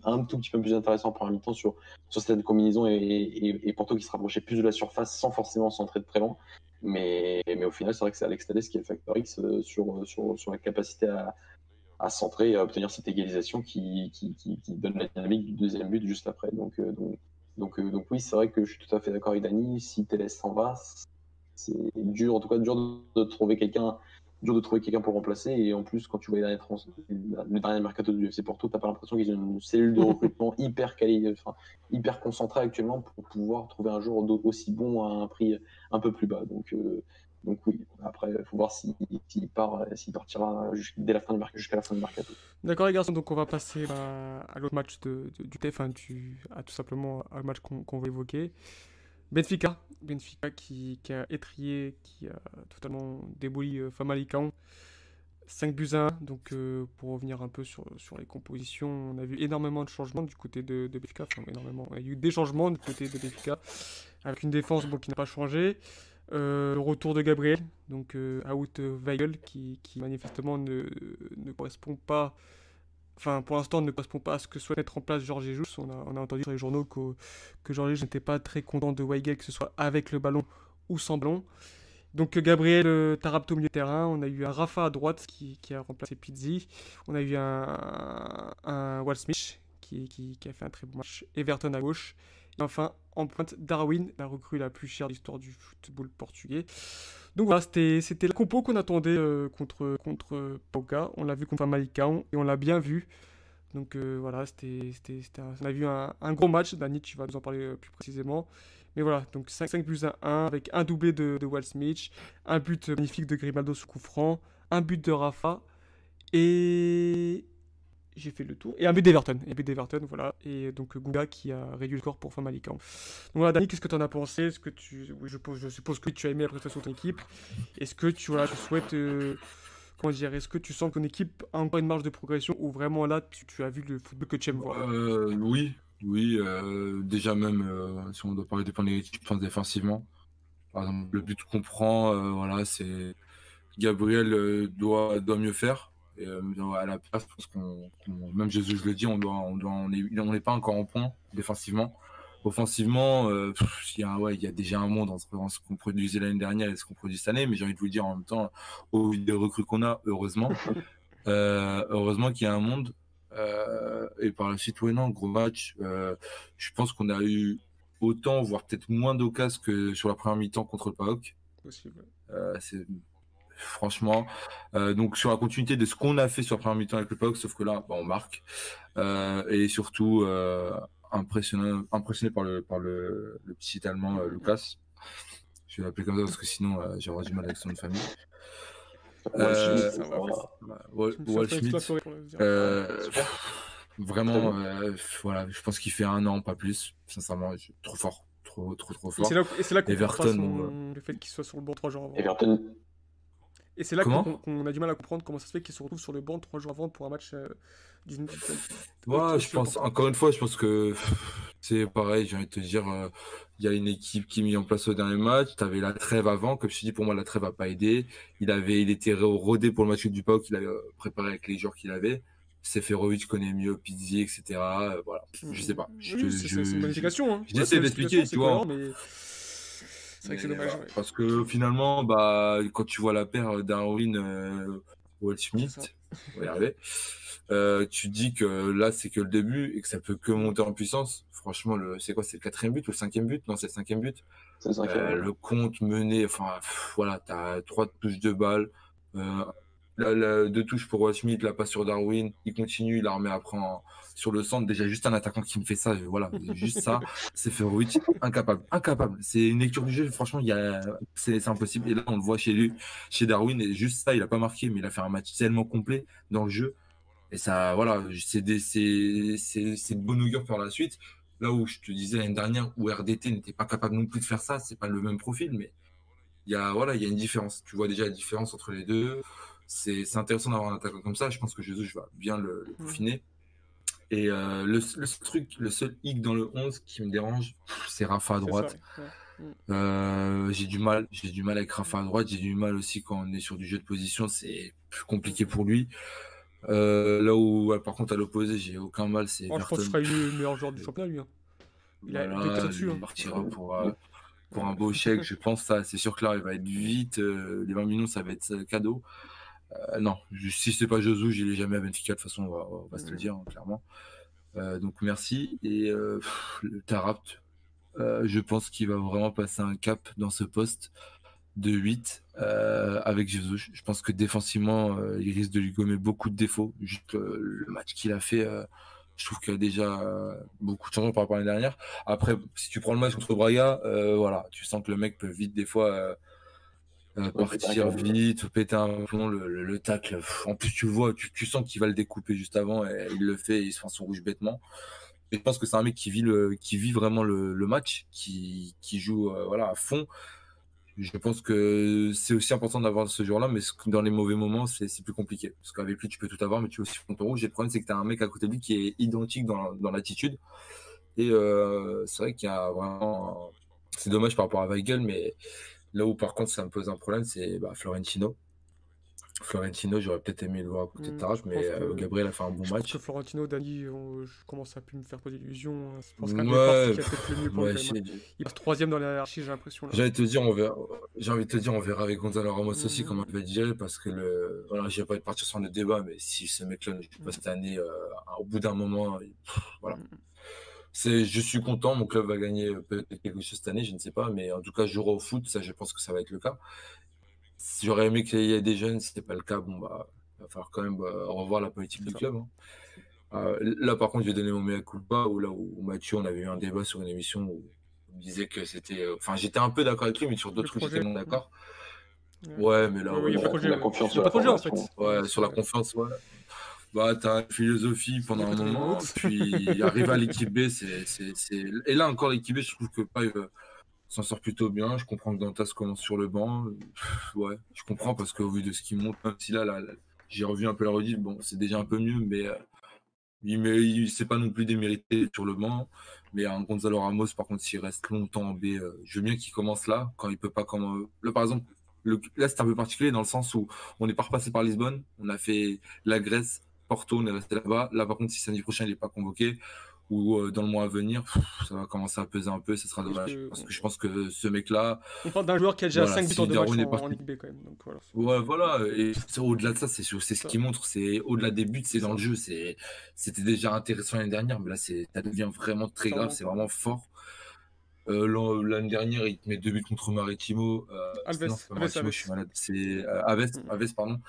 un, tout petit peu plus intéressant pour un mi-temps sur, sur cette combinaison et, et, Porto qui se rapprochait plus de la surface sans forcément s'entrer de très loin. Mais, mais au final, c'est vrai que c'est Alex Tales qui est le facteur X euh, sur, sur, sur la capacité à, à centrer et à obtenir cette égalisation qui, qui, qui, donne la dynamique du deuxième but juste après. Donc, euh, donc, donc, donc oui, c'est vrai que je suis tout à fait d'accord avec Dani. Si Télès s'en va, c'est dur, en tout cas dur de trouver quelqu'un dur de trouver quelqu'un pour remplacer. Et en plus, quand tu vois les derniers le dernier mercato du FC Porto, t'as pas l'impression qu'ils ont une cellule de recrutement hyper quali... enfin, hyper concentrée actuellement pour pouvoir trouver un joueur aussi bon à un prix un peu plus bas. Donc, euh, donc oui, après, il faut voir s'il part, s'il partira dès la fin du jusqu'à la fin du mercato. D'accord les garçons, donc on va passer à, l'autre match de, du TF, hein, à tout simplement un match qu'on va évoquer. Benfica, Benfica qui, a étrié, qui a totalement débouli euh, Famalicão. 5 buts à 1, donc euh, pour revenir un peu sur, les compositions, on a vu énormément de changements du côté de, Benfica, énormément, il y a eu des changements du côté de Benfica, avec une défense qui n'a pas changé, euh, retour de Gabriel, donc out Weigel, qui, qui manifestement ne, ne correspond pas enfin pour l'instant ne correspond pas à ce que souhaite mettre en place Georges Jesus. On a, on a entendu sur les journaux que, que Georges n'était pas très content de Weigel, que ce soit avec le ballon ou sans ballon. Donc Gabriel euh, Tarapto milieu de terrain, on a eu un Rafa à droite qui, qui a remplacé Pizzi, on a eu un, un, Smith qui, qui, qui, a fait un très bon match, Everton à gauche, enfin en pointe Darwin, la recrue la plus chère de l'histoire du football portugais. Donc voilà, c'était le compo qu'on attendait euh, contre, contre. On l'a vu contre Malicão et on l'a bien vu. Donc euh, voilà, c'était on a vu un, gros match. Dani, tu vas nous en parler euh, plus précisément. Mais voilà, donc 5, 5 plus 1, 1 avec un doublé de, de Walt Smith, un but magnifique de Grimaldo sous coup un but de Rafa et j'ai fait le tour. Et un but d'Everton. Et d'Everton, voilà. Et donc Gunga qui a réduit le score pour Famalicão. Donc voilà, Dani, qu'est-ce que tu en as pensé? Est-ce que tu... je, suppose que tu as aimé la prestation de ton équipe. Est-ce que tu, voilà, tu souhaites... Euh, comment dire Est-ce que tu sens ton équipe a encore une marge de progression ou vraiment là, tu, as vu le football que tu aimes voir? Euh, Oui, oui. Euh, déjà même, si on doit parler des points négatifs, je pense défensivement. Par exemple, le but qu'on prend, voilà, c'est... Gabriel doit, doit mieux faire euh, à la place, parce qu'on, même Jésus le dit, on doit, on doit, on n'est pas encore en point défensivement. Offensivement, euh, il y a, ouais, il y a déjà un monde entre ce qu'on produisait l'année dernière et ce qu'on produit cette année. Mais j'ai envie de vous dire en même temps, au vu des recrues qu'on a, heureusement, euh, heureusement qu'il y a un monde. et par la suite, ouais, non, gros match. je pense qu'on a eu autant, voire peut-être moins d'occasions que sur la première mi-temps contre le PAOK. c'est franchement. Euh, donc sur la continuité de ce qu'on a fait sur la première mi-temps avec le POC, sauf que là, bah, on marque. Euh, et surtout euh, impressionné, impressionné par le, par le, le petit allemand Lucas. Je vais l'appeler comme ça parce que sinon j'aurais du mal avec son famille. Euh, euh, vraiment, euh, voilà, je pense qu'il fait un an, pas plus. Sincèrement, je- trop fort, trop, trop, trop fort. c'est là, et c'est là qu'on Everton, son- le fait qu'il soit sur le banc trois jours avant. Everton, Et c'est là qu'on a du mal à comprendre comment ça se fait qu'il se retrouve sur le banc trois jours avant pour un match euh, d'une. Ouais, je pense, encore une fois, je pense que c'est pareil, j'ai envie de te dire, euh, il y a une équipe qui est mise en place au dernier match, tu avais la trêve avant, comme je te dis, pour moi, la trêve n'a pas aidé. Il avait, il était rodé pour le match du PAOK qu'il avait euh, préparé avec les joueurs qu'il avait. Seferovic connaît mieux Pizzi, etc. euh, voilà, je sais pas. Je, Oui, te- c'est- une modification. Hein. j'essaie Ouais, d'expliquer, tu vois. mais C'est vrai que c'est dommage. ouais. Parce que finalement, bah, quand tu vois la paire Darwin euh, Wall on va y arriver, euh, tu te dis que là, c'est que le début et que ça peut que monter en puissance. Franchement, le, c'est quoi C'est le quatrième but ou le cinquième but? Non, c'est le cinquième but. c'est le cinquième. Euh, le compte mené, enfin, pff, voilà, t'as trois touches de balle. Euh, la- deux touches pour Wall Schmidt, la passe sur Darwin. Il continue, il la remet après sur le centre. Déjà, juste un attaquant qui me fait ça, voilà, juste ça, c'est Ferovic, incapable, incapable. C'est une lecture du jeu, franchement, c'est, impossible. Et là, on le voit chez lui, chez Darwin, et juste ça, il a pas marqué, mais il a fait un match tellement complet dans le jeu. Et ça, voilà, c'est de bonne augure pour la suite. Là où je te disais l'année dernière, où RDT n'était pas capable non plus de faire ça, c'est pas le même profil, mais il voilà, il y a une différence. Tu vois déjà la différence entre les deux. C'est, c'est intéressant d'avoir un attaquant comme ça. Je pense que Jesus va bien le, le peaufiner. Et euh, le, le seul truc, le seul hic dans le 11 qui me dérange, c'est Rafa à droite. ouais. Euh, j'ai du mal, j'ai du mal avec Rafa à droite, j'ai du mal aussi quand on est sur du jeu de position, c'est plus compliqué pour lui. Euh, là où, ouais, par contre, à l'opposé, j'ai aucun mal, c'est je pense que ce sera le meilleur joueur du championnat, lui. hein. Il a Voilà, deux têtes dessus, il hein. partira pour, euh, pour un beau chèque, je pense ça. C'est sûr que là, il va être vite. euh, les 20 millions, ça va être euh, cadeau. Euh, non, je- si c'est pas Josu, je l'ai jamais à Benfica. De toute façon, on va, on va se le dire hein, clairement. Euh, donc merci. Et euh, pff, le Tarapt, euh, je pense qu'il va vraiment passer un cap dans ce poste de 8 euh, avec Jesus. Je pense que défensivement, il risque de lui gommer beaucoup de défauts. Juste le match qu'il a fait, je trouve qu'il y a déjà beaucoup de changements par rapport à l'année dernière. Après, si tu prends le match contre Braga, voilà, tu sens que le mec peut vite des fois euh, partir vite, ou péter un plomb, le, le, le tacle. pff, En plus, tu le vois, tu, tu sens qu'il va le découper juste avant et il le fait, et il se fait son rouge bêtement. Et je pense que c'est un mec qui vit, le, qui vit vraiment le, le match, qui, qui joue euh, voilà, à fond. Je pense que c'est aussi important d'avoir ce jour-là, mais dans les mauvais moments, c'est c'est plus compliqué. Parce qu'avec lui, tu peux tout avoir, mais tu peux aussi prendre ton rouge. Et le problème, c'est que tu as un mec à côté de lui qui est identique dans, dans l'attitude. Et euh, c'est vrai qu'il y a vraiment. C'est dommage par rapport à Weigel, mais là où par contre ça me pose un problème, c'est bah, Florentino. Florentino, j'aurais peut-être aimé le voir à côté de Mm, Tarach, je mais euh, que- Gabriel a fait un bon Je match. pense que Florentino, Dani, on- je commence à plus me faire poser d'illusions. hein. Je pense qu'un Ouais, départ, c'est qu'il y a peut-être le mieux pour Ouais, j'ai- Il passe troisième dans la hiérarchie, j'ai l'impression. là. J'ai envie de te dire, on verra. J'ai envie de te dire, on verra avec Gonzalo Ramos aussi Mhm. comment il va être géré parce que le. Voilà, je vais pas être partir sur le débat, mais si ce mec-là ne joue pas Mhm. cette année, euh, au bout d'un moment, pff, voilà. C'est, je suis content, mon club va gagner euh, peut-être quelque chose cette année, je ne sais pas, mais en tout cas, je jouerai au foot, ça, je pense que ça va être le cas. J'aurais aimé qu'il y ait des jeunes, si c'était pas le cas, bon bah, il va falloir quand même bah, revoir la politique du ça. club. hein. Euh, là, par contre, je vais donner mon mea culpa, où là où Mathieu, on avait eu un débat sur une émission où on me disait que c'était. euh, Enfin, j'étais un peu d'accord avec lui, mais sur d'autres trucs, j'étais moins d'accord. Ouais. Ouais, mais là, Ouais, ouais, il y a ouais, pas de projet, la ouais. confiance Il y sur a la pas de projet, en fait. formation. Ouais, sur la confiance, ouais. Bah, t'as une philosophie pendant un moment, puis arriver à l'équipe B, c'est. Et là encore, l'équipe B, je trouve que Paille euh, s'en sort plutôt bien. Je comprends que Dantas commence sur le banc. Ouais, je comprends parce qu'au vu de ce qu'il montre, même si là, là, là, j'ai revu un peu la rediff, bon, c'est déjà un peu mieux, mais euh, il, il c'est pas non plus démérité sur le banc. Mais un Gonzalo Ramos, par contre, s'il reste longtemps en B, euh, je veux bien qu'il commence là, quand il peut pas comme Là, par exemple, le... là, c'est un peu particulier dans le sens où on n'est pas repassé par Lisbonne, on a fait la Grèce, Porto, on est resté là-bas. Là, par contre, si samedi prochain, il n'est pas convoqué, ou euh, dans le mois à venir, ça va commencer à peser un peu, ce sera dommage. que- Parce que je pense que ce mec-là, On parle d'un joueur qui a déjà Voilà, 5 buts en deux matchs en, en Ligue B, quand même. Donc, voilà. ouais, voilà. Et au-delà de ça, c'est ce qui montre, c'est au-delà des buts, c'est dans le jeu. C'était déjà intéressant l'année dernière, mais là, ça devient vraiment très grave, c'est vraiment fort. Euh, l'an- L'année dernière, il te met deux buts contre Maritimo. Euh, Alves, non, Alves, Maritimo, Alves. je suis malade. C'est euh, Aves, Mm. Aves, pardon.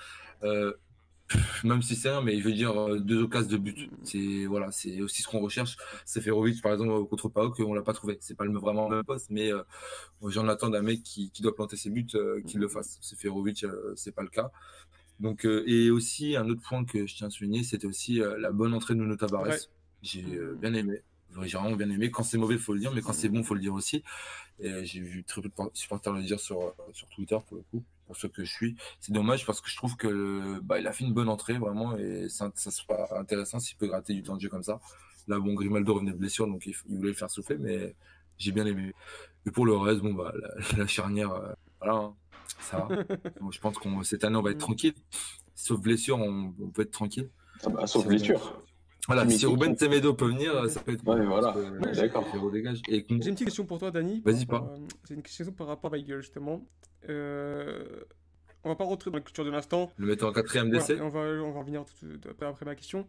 Même si c'est rien, mais il veut dire euh, deux occasions de but. C'est voilà, c'est aussi ce qu'on recherche. Seferovic, par exemple, contre PAOK, on l'a pas trouvé. C'est pas le, vraiment le même poste, mais euh, j'en attends d'un mec qui, qui, doit planter ses buts, euh, qu'il le fasse. Seferovic, euh, c'est pas le cas. Donc, et aussi un autre point que je tiens à souligner, c'était aussi la bonne entrée de Nuno Tavares. Ouais. J'ai bien aimé. J'ai vraiment bien aimé. Quand c'est mauvais, il faut le dire, mais quand c'est bon, il faut le dire aussi. J'ai vu très peu de supporters le dire sur, sur Twitter pour le coup pour ce que je suis. C'est dommage parce que je trouve que bah, il a fait une bonne entrée vraiment et ça, ça sera intéressant s'il peut gratter du temps de jeu comme ça. Là, bon, Grimaldo revenait de blessure donc il, voulait le faire souffler, mais j'ai bien aimé. Et pour le reste, bon, bah, la, charnière, euh, voilà, hein, ça je pense qu'on cette année, on va être tranquille. Sauf blessure, on, peut être tranquille. Ah bah, sauf blessure. Voilà, si Ruben Temedo peut venir, ça peut être. Ouais, voilà. D'accord. J'ai une petite question pour toi, Dani. Vas-y, pas. Euh, c'est une question par rapport à Weigel, justement. Euh, on va pas rentrer dans la culture de l'instant. Le mettre en quatrième d'essai. on, va, on va revenir après ma question.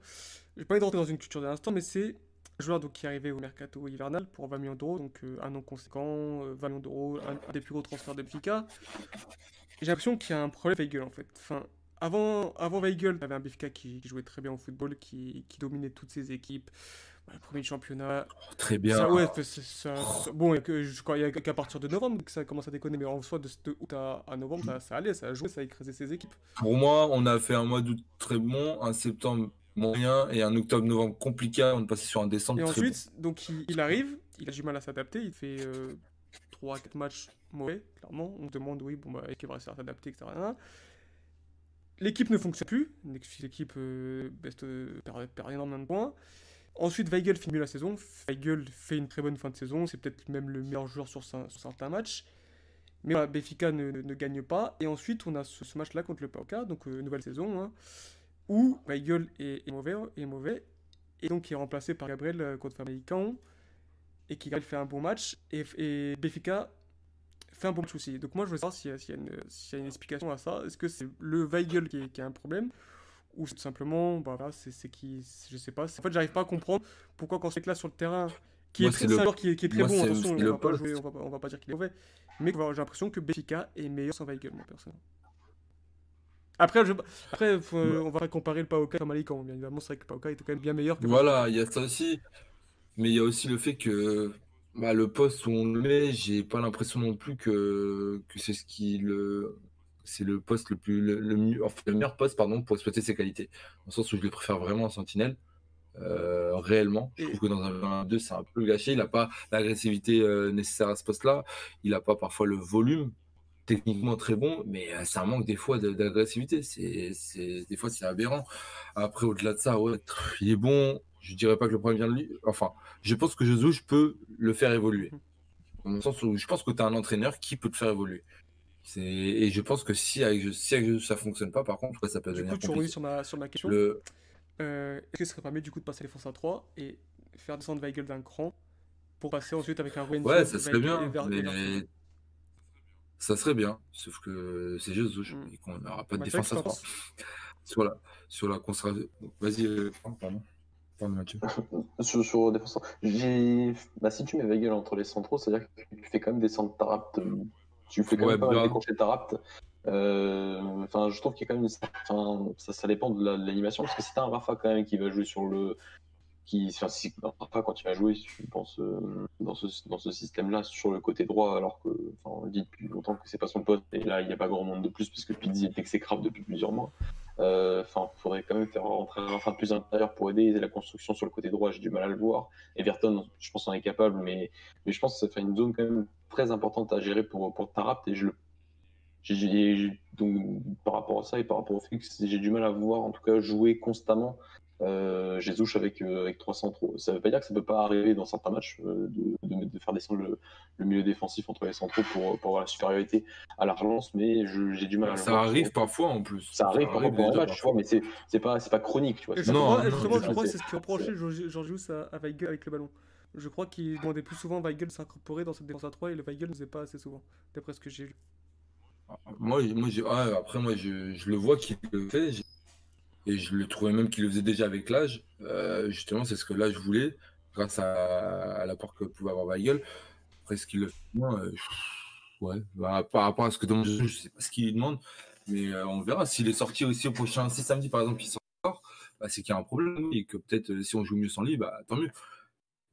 Je vais pas rentrer dans une culture de l'instant, mais c'est un joueur donc, qui est arrivé au mercato hivernal pour 20 millions d'euros, donc euh, un nom conséquent, 20 millions d'euros, un, des plus gros transferts de. J'ai l'impression qu'il y a un problème avec Weigel en fait. Enfin, avant, avant Weigel, il avait un Benfica qui, jouait très bien au football, qui, qui dominait toutes ses équipes. Le premier championnat. Oh, très bien. Ça, ouais, ça, bon, je crois qu'il n'y a qu'à partir de novembre que ça commence à déconner, mais en soi, de, août à, novembre, ça, ça, allait, ça a joué, ça a écrasé ses équipes. Pour moi, on a fait un mois d'août très bon, un septembre moyen et un octobre-novembre compliqué. On est passé sur un décembre et ensuite, donc il, arrive, il a du mal à s'adapter, il fait euh, 3-4 matchs mauvais, clairement. On se demande, oui, bon, bah, est-ce qu'il va réussir à s'adapter, etc. L'équipe ne fonctionne plus, l'équipe euh, euh, perd, énormément de points. Ensuite, Weigel finit la saison. Weigel fait une très bonne fin de saison. C'est peut-être même le meilleur joueur sur, certains matchs. Mais voilà, Béfica ne, gagne pas. Et ensuite, on a ce, match-là contre le PAOK, donc euh, nouvelle saison, hein, où Weigel est, mauvais, est mauvais. Et donc, il est remplacé par Gabriel contre Famalicão. Et qui fait un bon match. Et, et Béfica fait un bon match aussi. Donc, moi, je veux savoir s'il y, y, a une explication à ça. Est-ce que c'est le Weigel qui, qui a un problème ou tout simplement, bah, voilà, c'est qui, je sais pas. En fait, j'arrive pas à comprendre pourquoi quand c'est là sur le terrain, qui est très, le... qui est, qui est très bon, attention, on va, pas jouer, on, va, on va pas dire qu'il est mauvais, mais j'ai l'impression que Benfica est meilleur sans Weigel, moi, personnellement. Après, je... Après on va comparer le Paoka à Malikan, bien évidemment, c'est vrai que Paoka était quand même bien meilleur. Que voilà, il y a ça aussi. Mais il y a aussi le fait que bah, le poste où on le met, j'ai pas l'impression non plus que, que c'est ce qui le c'est le poste le plus le, le, meilleur poste pardon pour exploiter ses qualités. Dans le sens où je le préfère vraiment en sentinelle. Euh, réellement, je trouve que dans un 2 c'est un peu gâché. Il n'a pas l'agressivité euh, nécessaire à ce poste-là. Il n'a pas parfois le volume techniquement très bon, mais euh, ça manque des fois d'agressivité. C'est des fois c'est aberrant. Après au-delà de ça, ouais, il est bon. Je dirais pas que le problème vient de lui. Enfin, je pense que Jesus peux le faire évoluer. Dans le sens où je pense que tu as un entraîneur qui peut te faire évoluer. Et je pense que si avec, si avec ça fonctionne pas, par contre, ça peut devenir. Du coup, tu sur ma, sur ma question. Le... Euh, Est-ce que ce serait pas mieux du coup de passer les forces à 3 et faire descendre Weigel d'un cran pour passer ensuite avec un Ruben Ouais, ça serait bien. mais... Ça serait bien, sauf que c'est juste mm. et qu'on n'aura pas de bah, défense à 3. sur la, sur la Vas-y, euh, pardon. Mathieu. sur, sur défense. Bah, si tu mets Weigel entre les centraux, c'est-à-dire que tu fais quand même descendre Tarap tu fais quand même pas décrocher rapt. Euh, enfin, je trouve qu'il y a quand même. Ça, ça dépend de l'animation parce que c'est un Rafa quand même qui va jouer sur le. Qui, enfin, si, Rafa, quand il va jouer, je pense, euh, dans ce, dans ce système-là, sur le côté droit, alors que, on le dit depuis longtemps que c'est pas son poste, et là, il n'y a pas grand monde de plus, puisque Pizzi est exécrable depuis plusieurs mois. Euh, enfin, il faudrait quand même faire rentrer un Rafa plus intérieur pour aider la construction sur le côté droit. J'ai du mal à le voir. Everton, je pense, en est capable, mais, mais je pense que ça fait une zone quand même très importante à gérer pour, pour Tarapt et je le donc par rapport à ça et par rapport au que j'ai du mal à voir en tout cas jouer constamment euh, Jesus avec, euh, avec 3 centraux. Ça veut pas dire que ça peut pas arriver dans certains matchs euh, de, de, faire descendre le, le, milieu défensif entre les centraux pour, pour avoir la supériorité à la relance, mais j'ai du mal à Ça arrive parfois en plus. Ça, arrive parfois en match, tu vois, mais c'est pas, pas chronique. Tu vois. Non, non, je crois que c'est ce qui reprochait Georgius avec, avec le ballon. Je crois qu'il demandait plus souvent Weigel s'incorporer dans cette défense à 3 et le Weigel ne faisait pas assez souvent, d'après ce que j'ai lu. Moi, moi ah, après, moi, je, je le vois qu'il le fait. Et je le trouvais même qu'il le faisait déjà avec l'âge. Euh, justement, c'est ce que l'âge voulait, grâce à, l'apport que pouvait avoir Weigel. Après, ce qu'il le fait, moi, euh, ouais, bah, par rapport à ce que demande je sais pas ce qu'il lui demande. Mais euh, on verra. S'il est sorti aussi au prochain, si samedi par exemple il sort, bah, c'est qu'il y a un problème et que peut-être euh, si on joue mieux sans lui, bah tant mieux.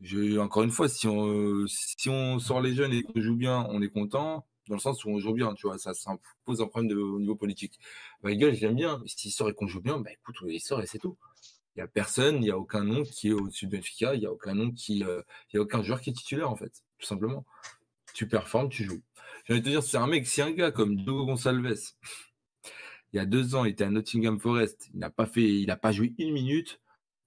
Je, encore une fois, si on, si on sort les jeunes et qu'on joue bien, on est content, dans le sens où on joue bien, tu vois, ça, pose un problème au niveau politique. Bah, je l'aime bien, s'il sort et qu'on joue bien, bah écoute, il sort et c'est tout. Il n'y a personne, il n'y a aucun nom qui est au-dessus de Benfica, il n'y a aucun nom qui, euh, y a aucun joueur qui est titulaire en fait, tout simplement. Tu performes, tu joues. Je vais te dire, c'est un mec, si un gars comme Diogo Gonçalves, il y a deux ans, il était à Nottingham Forest, il n'a pas fait, il n'a pas joué une minute,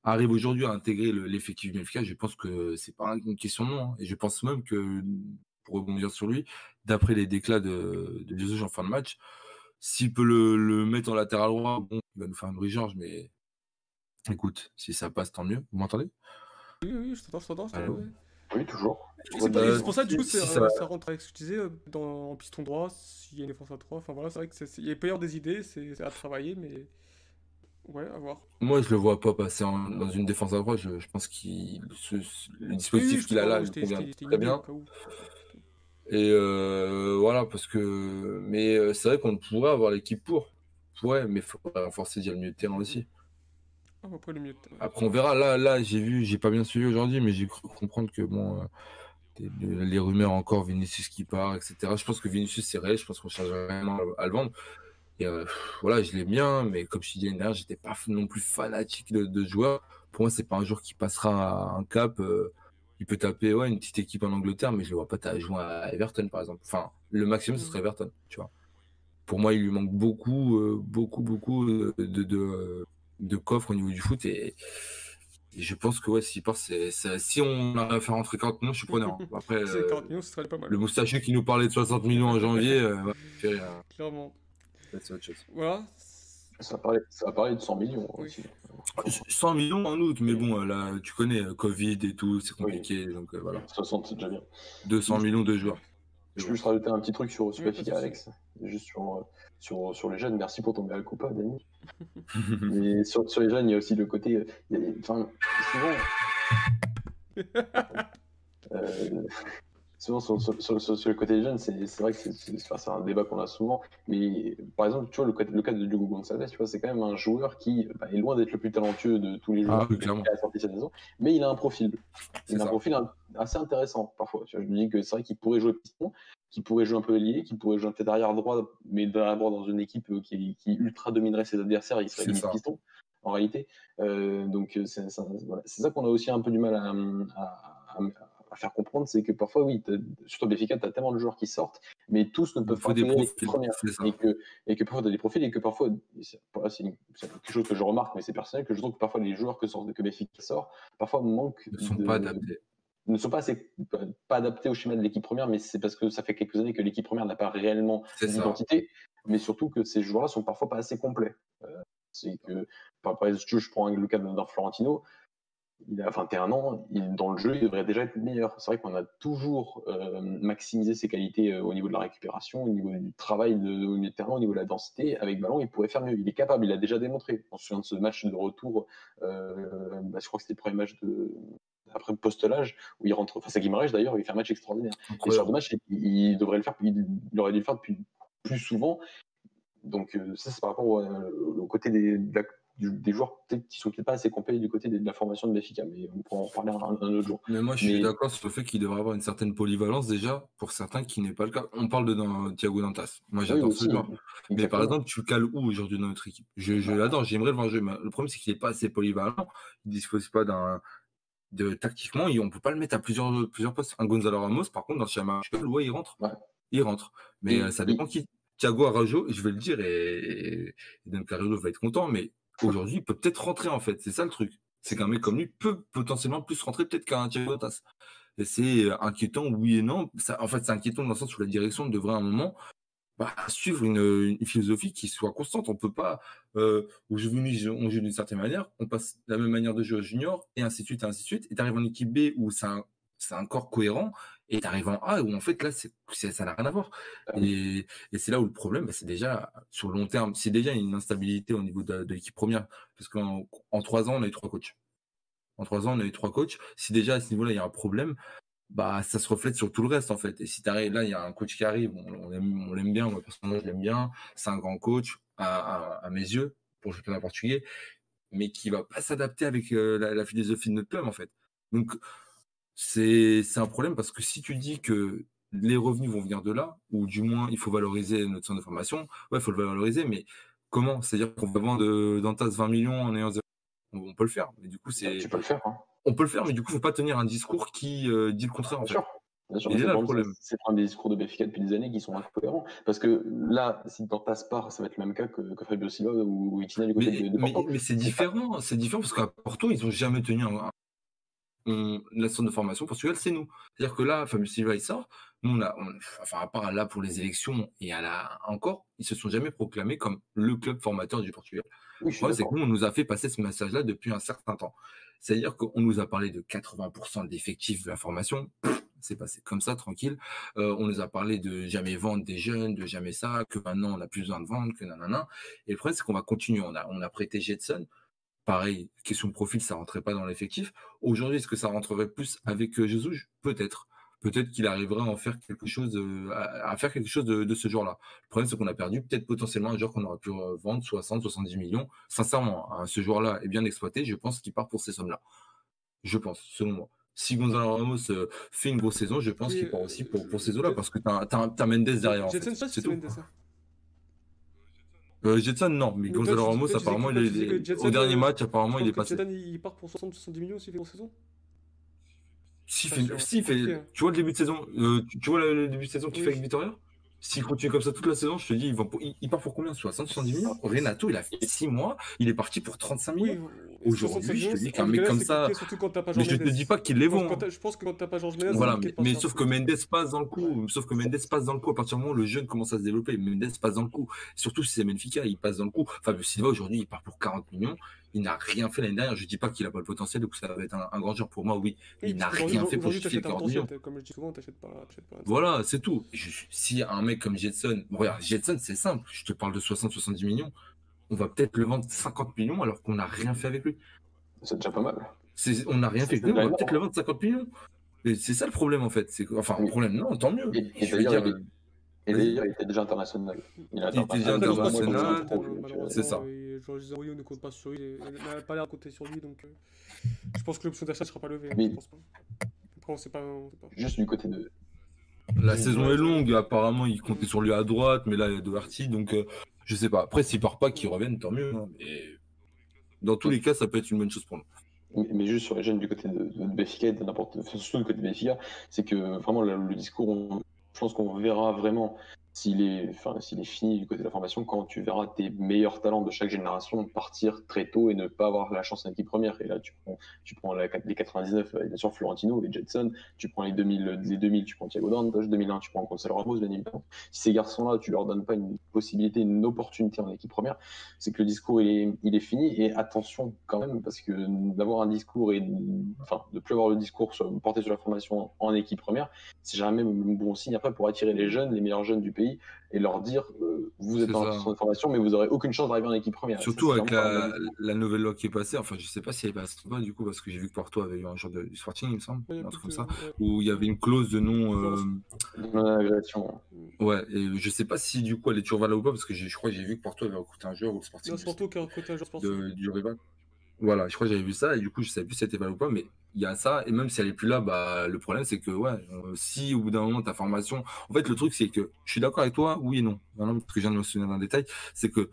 arrive aujourd'hui à intégrer l'effectif Benfica, je pense que c'est pas une question de nom. Hein. Et je pense même que, pour rebondir sur lui, d'après les déclats de, de Jesus en fin de match, s'il peut le, le, mettre en latéral droit, bon, il va nous faire un Louis Georges, mais écoute, si ça passe, tant mieux. Vous m'entendez? Oui, oui, je t'entends, je t'entends. Oui, toujours. C'est pour ça, du coup, si ça... ça... rentre avec ce que tu disais, dans, en piston droit, s'il y a une défense à 3. Enfin voilà, c'est vrai qu'il peut y avoir des idées, c'est à travailler, mais. Ouais, à voir. Moi, je le vois pas passer en, dans une défense à droite. Je, je pense qu'il le dispositif oui, qu'il a là, il convient très bien. Et euh, voilà, parce que. Mais euh, c'est vrai qu'on pourrait avoir l'équipe pour. Ouais, mais il faut renforcer déjà le milieu de terrain aussi. Ah, après, le milieu de terrain. Après, on verra. Là, là j'ai vu, j'ai pas bien suivi aujourd'hui, mais j'ai cru comprendre que bon. Euh, les rumeurs encore, Vinicius qui part, etc. Je pense que Vinicius c'est réel, je pense qu'on cherche vraiment à le vendre. Et euh, voilà, je l'aime bien, mais comme je disais je j'étais pas non plus fanatique de, de joueur. Pour moi, c'est pas un joueur qui passera un cap. Euh, il peut taper ouais, une petite équipe en Angleterre, mais je le vois pas jouer à Everton, par exemple. Enfin, le maximum, ce serait mm. Everton, tu vois. Pour moi, il lui manque beaucoup, euh, beaucoup, beaucoup de, de, de, coffres au niveau du foot. Et, je pense que ouais, s'il part, c'est, si on arrive à faire rentrer 40 millions, je suis preneur. Hein. Après, 40 millions, ce serait pas mal. Le moustachu qui nous parlait de 60 millions en janvier, ouais, Clairement. C'est autre chose. Voilà. Ça parler, ça de 100 millions oui. aussi. 100 millions en août, mais bon, là, tu connais, euh, Covid et tout, c'est compliqué. Oui. Donc euh, voilà. 60, c'est déjà bien. 200 millions de joueurs. Je peux juste rajouter un petit truc sur Superfica, Alex. Juste sur, euh, sur, sur les jeunes. Merci pour ton bel coup, Dani. Mais sur, sur, les jeunes, il y a aussi le côté. Enfin, souvent. euh, souvent sur, sur, sur, le côté des jeunes, c'est vrai que c'est un débat qu'on a souvent. Mais par exemple, tu vois, le, le cas de Diogo Gonçalves, tu vois, c'est quand même un joueur qui bah, est loin d'être le plus talentueux de tous les joueurs ah, qui a sorti cette saison, mais il a un profil. Il a un profil assez intéressant parfois. Tu vois, je me dis que c'est vrai qu'il pourrait jouer piston, qu'il pourrait jouer un peu ailier, qu'il pourrait jouer peut-être arrière droit, mais d'abord dans une équipe qui, qui ultra dominerait ses adversaires, il serait limite piston en réalité. Euh, donc c'est ça, voilà. ça qu'on a aussi un peu du mal à, à, à à faire comprendre, c'est que parfois, oui, sur Béfica, tu as tellement de joueurs qui sortent, mais tous ne peuvent pas des profils. Et que, et que parfois, tu as des profils, et que parfois, c'est quelque chose que je remarque, mais c'est personnel, que je trouve que parfois, les joueurs que, sort, que Béfica sort, parfois manquent. Ne sont pas adaptés. Ne sont pas, assez, pas adaptés au schéma de l'équipe première, mais c'est parce que ça fait quelques années que l'équipe première n'a pas réellement d'identité, mais surtout que ces joueurs-là sont parfois pas assez complets. Euh, c'est que, par exemple, je prends le cas d'un Florentino, il a 21 ans, il, dans le jeu, il devrait déjà être meilleur. C'est vrai qu'on a toujours euh, maximisé ses qualités euh, au niveau de la récupération, au niveau du travail de, au milieu de terrain, au niveau de la densité. Avec ballon, il pourrait faire mieux. Il est capable, il l'a déjà démontré. On se souvient de ce match de retour, euh, bah, je crois que c'était le premier match de après postelage où il rentre face à Guimarães d'ailleurs, il fait un match extraordinaire. Et ce genre de match, il, il, devrait le faire, il, il, aurait dû le faire depuis plus souvent. Donc ça, c'est par rapport au, au côté des, de la des joueurs peut-être qui sont peut-être pas assez complets du côté de la formation de Benfica, mais on pourra en reparler un, un autre jour. Mais moi, je suis d'accord sur le fait qu'il devrait avoir une certaine polyvalence déjà, pour certains qui n'est pas le cas. On parle de dans, Thiago Dantas. Moi, j'adore oui, ce joueur. Mais par exemple, tu le cales où aujourd'hui dans notre équipe? Je, je l'adore, j'aimerais le voir jouer, mais le problème, c'est qu'il n'est pas assez polyvalent. Il ne dispose pas d'un. De, tactiquement, on ne peut pas le mettre à plusieurs, plusieurs postes. Un Gonzalo Ramos, par contre, dans le schéma ouais, il rentre. Ouais. Il rentre. Mais et, ça dépend et... qui. Thiago Arajo, je vais le dire, et, et Dan Carrillo va être content, mais aujourd'hui, peut peut-être rentrer en fait. C'est ça le truc. C'est qu'un mec comme lui peut potentiellement plus rentrer peut-être qu'un Thiago Bottas. Et c'est inquiétant, oui et non. En fait, c'est inquiétant dans le sens où la direction devrait à un moment bah, suivre une, une, philosophie qui soit constante. On peut pas, euh, aujourd'hui, on joue d'une certaine manière, on passe la même manière de jouer au junior, et ainsi de suite, et ainsi de suite. Et tu arrives en équipe B où c'est un corps cohérent et tu arrives en A où en fait là c'est, ça n'a rien à voir. Et, et c'est là où le problème bah, c'est déjà sur le long terme c'est déjà une instabilité au niveau de, de l'équipe première. Parce qu'en en trois ans on a eu trois coachs. En trois ans on a eu trois coachs. Si déjà à ce niveau là il y a un problème bah ça se reflète sur tout le reste en fait. Et si t'arrives là, il y a un coach qui arrive, on, l'aime, on l'aime bien, moi personnellement je l'aime bien, c'est un grand coach à, à, mes yeux pour le championnat portugais, mais qui va pas s'adapter avec euh, la, philosophie de notre club en fait. Donc c'est un problème parce que si tu dis que les revenus vont venir de là, ou du moins il faut valoriser notre centre de formation, ouais, il faut le valoriser, mais comment? C'est-à-dire qu'on va vendre d'Antas 20 millions en ayant on, peut le faire, mais du coup c'est. Tu peux le faire. Hein on peut le faire, mais du coup, il ne faut pas tenir un discours qui euh, dit le contraire. En fait. Bien sûr. C'est. C'est des discours de Béfica depuis des années qui sont incohérents. Parce que là, si dans ta part, ça va être le même cas que, que Fabio Silva ou Itina du côté mais, de, Porto. Mais, c'est différent. C'est différent parce qu'à Porto, ils n'ont jamais tenu un, la zone de formation. Portugal, c'est nous. C'est-à-dire que là, Fabio Silva, il sort. Nous, on a, enfin, à part là pour les élections et à la encore, ils se sont jamais proclamés comme le club formateur du Portugal. Oui, c'est que nous, on nous a fait passer ce message-là depuis un certain temps. C'est-à-dire qu'on nous a parlé de 80% d'effectifs de la formation. C'est passé comme ça, tranquille. Euh, on nous a parlé de jamais vendre des jeunes, de jamais ça, que maintenant on n'a plus besoin de vendre, que nanana. Et le problème, c'est qu'on va continuer. On a, on a prêté Jetson. Pareil, question de profil, ça rentrait pas dans l'effectif. Aujourd'hui, est-ce que ça rentrerait plus avec euh, Jesus Peut-être peut-être qu'il arriverait à en faire quelque chose, euh, à, faire quelque chose de, ce genre-là. Le problème, c'est qu'on a perdu peut-être potentiellement un joueur qu'on aurait pu vendre 60, 70 millions. Sincèrement, hein, ce joueur-là est bien exploité. Je pense qu'il part pour ces sommes-là. Je pense, selon moi. Si Gonzalo Ramos euh, fait une grosse saison, je pense qu'il part aussi pour, pour ces eaux-là parce que tu as, Mendes derrière. Jetson, c'est tout. Mendes, euh, Jetson, non, mais, Gonzalo Ramos, apparemment, il au dernier match, apparemment, il est passé. Jetson, il part pour 60-70 millions s'il fait grosse saison. Si, fait, si fait, tu vois le début de saison, euh, tu, vois le, début de saison qu'il fait avec Victoria? S'il continue comme ça toute la saison, je te dis, il, va il, part pour combien 60, 70 millions? Renato, il a fait 6 mois, il est parti pour 35 millions. Aujourd'hui, je te dis qu'un mec comme ça. Mais je te dis pas qu'il les vend. Je pense que quand t'as pas Georges Mendes. Voilà, mais, sauf que Mendes passe dans le coup. Sauf que Mendes passe dans le coup. À partir du moment où le jeune commence à se développer, Mendes passe dans le coup. Surtout si c'est Benfica, il passe dans le coup. Fabio Silva, aujourd'hui, il part pour 40 millions il n'a rien fait l'année dernière. Je dis pas qu'il a pas le potentiel, donc ça va être un, grand joueur pour moi, oui. il n'a rien fait pour justifier 40 millions. Comme je dis souvent, t'achètes pas, pas. Voilà, c'est tout. si un mec comme Jetson, regarde, Jetson, c'est simple. Je te parle de 60-70 millions on va peut-être le vendre 50 millions alors qu'on n'a rien fait avec lui. C'est déjà pas mal. On n'a rien fait avec lui, on va peut-être le vendre 50 millions. C'est ça le problème en fait. Enfin, le problème, non, tant mieux. Et, d'ailleurs, il... était déjà international. Il, était déjà international, c'est ça. Georges Zarouillot ne compte pas sur lui, il n'a pas l'air de compter sur lui, donc euh, je pense que l'option d'achat ne sera pas levée. Hein, je pense pas. Après, on sait pas, pas. Juste du côté de, la saison est longue, apparemment il comptait sur lui à droite, mais là il y a Doherty, donc euh, je sais pas. Après, s'il part pas, qu'il revienne, tant mieux. Hein, mais dans tous les cas, ça peut être une bonne chose pour nous. Mais, juste sur les jeunes du côté de, de et de n'importe, surtout du côté de Béfica, c'est que vraiment le, discours, je pense qu'on verra vraiment s'il est, enfin, s'il est fini du côté de la formation, quand tu verras tes meilleurs talents de chaque génération partir très tôt et ne pas avoir la chance en équipe première. Et là, tu prends, tu prends les 99, bien sûr, Florentino et Jetson, tu prends les 2000, les 2000 tu prends Thiago Dantas, 2001, tu prends Gonzalo Ramos, bien évidemment. Si ces garçons-là, tu leur donnes pas une possibilité, une opportunité en équipe première, c'est que le discours, il est, il est fini. Et attention quand même, parce que d'avoir un discours et, enfin, de plus avoir le discours porté sur la formation en équipe première, c'est jamais un bon signe après pour attirer les jeunes, les meilleurs jeunes du pays et leur dire euh, vous êtes en de formation, mais vous n'aurez aucune chance d'arriver en équipe première. Surtout avec la, nouvelle loi qui est passée. Enfin, je sais pas si elle est passée pas du coup, parce que j'ai vu que Porto avait eu un genre de Sporting, il me semble, un truc comme ça, où il y avait une clause de non. Euh... agression. Ouais, et je sais pas si du coup elle est toujours valable ou pas, parce que je crois que j'ai vu que Porto avait recruté un joueur ou le Sporting. Porto qui a recruté un joueur Sporting. du rival. Voilà, je crois que j'avais vu ça et du coup je savais plus si c'était valable ou pas, mais il y a ça et même si elle est plus là, bah le problème c'est que ouais, euh, si au bout d'un moment ta formation, en fait le truc c'est que je suis d'accord avec toi, oui et non, non parce que je viens de me souvenir d'un détail, c'est que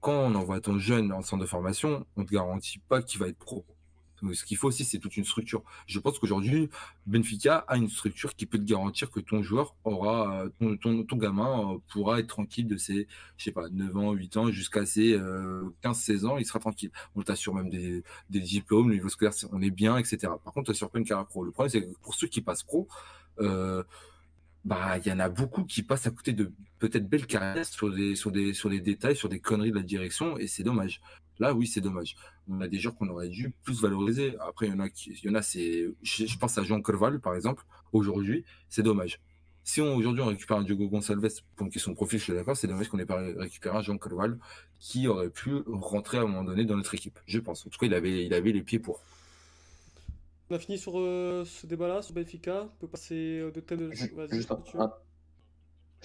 quand on envoie ton jeune en centre de formation, on te garantit pas qu'il va être pro ce qu'il faut aussi, c'est toute une structure. Je pense qu'aujourd'hui, Benfica a une structure qui peut te garantir que ton joueur aura, ton, ton, gamin euh, pourra être tranquille de ses, je sais pas, 9 ans, 8 ans jusqu'à ses 15-16 euh, ans, il sera tranquille. On t'assure même des, des diplômes, le niveau scolaire, on est bien, etc. Par contre, tu n'assures pas une carrière pro. Le problème, c'est que pour ceux qui passent pro, euh, bah, il y en a beaucoup qui passent à côté de peut-être belles carrières sur des, sur des, sur des détails, sur des conneries de la direction, et c'est dommage. Là, oui, c'est dommage. On a des joueurs qu'on aurait dû plus valoriser. Après, il y en a qui, il y en a, c'est, je, pense à Jean Corval, par exemple. Aujourd'hui, c'est dommage. Si on, aujourd'hui on récupère un Diogo Gonçalves pour une question de profil, je suis d'accord, c'est dommage qu'on n'ait pas récupéré un Jean Corval qui aurait pu rentrer à un moment donné dans notre équipe. Je pense. En tout cas, il avait, il avait les pieds pour. On a fini sur euh, ce débat-là, sur Benfica. On peut passer euh, de thème de. Juste, Vas-y, juste un, Mathieu. un-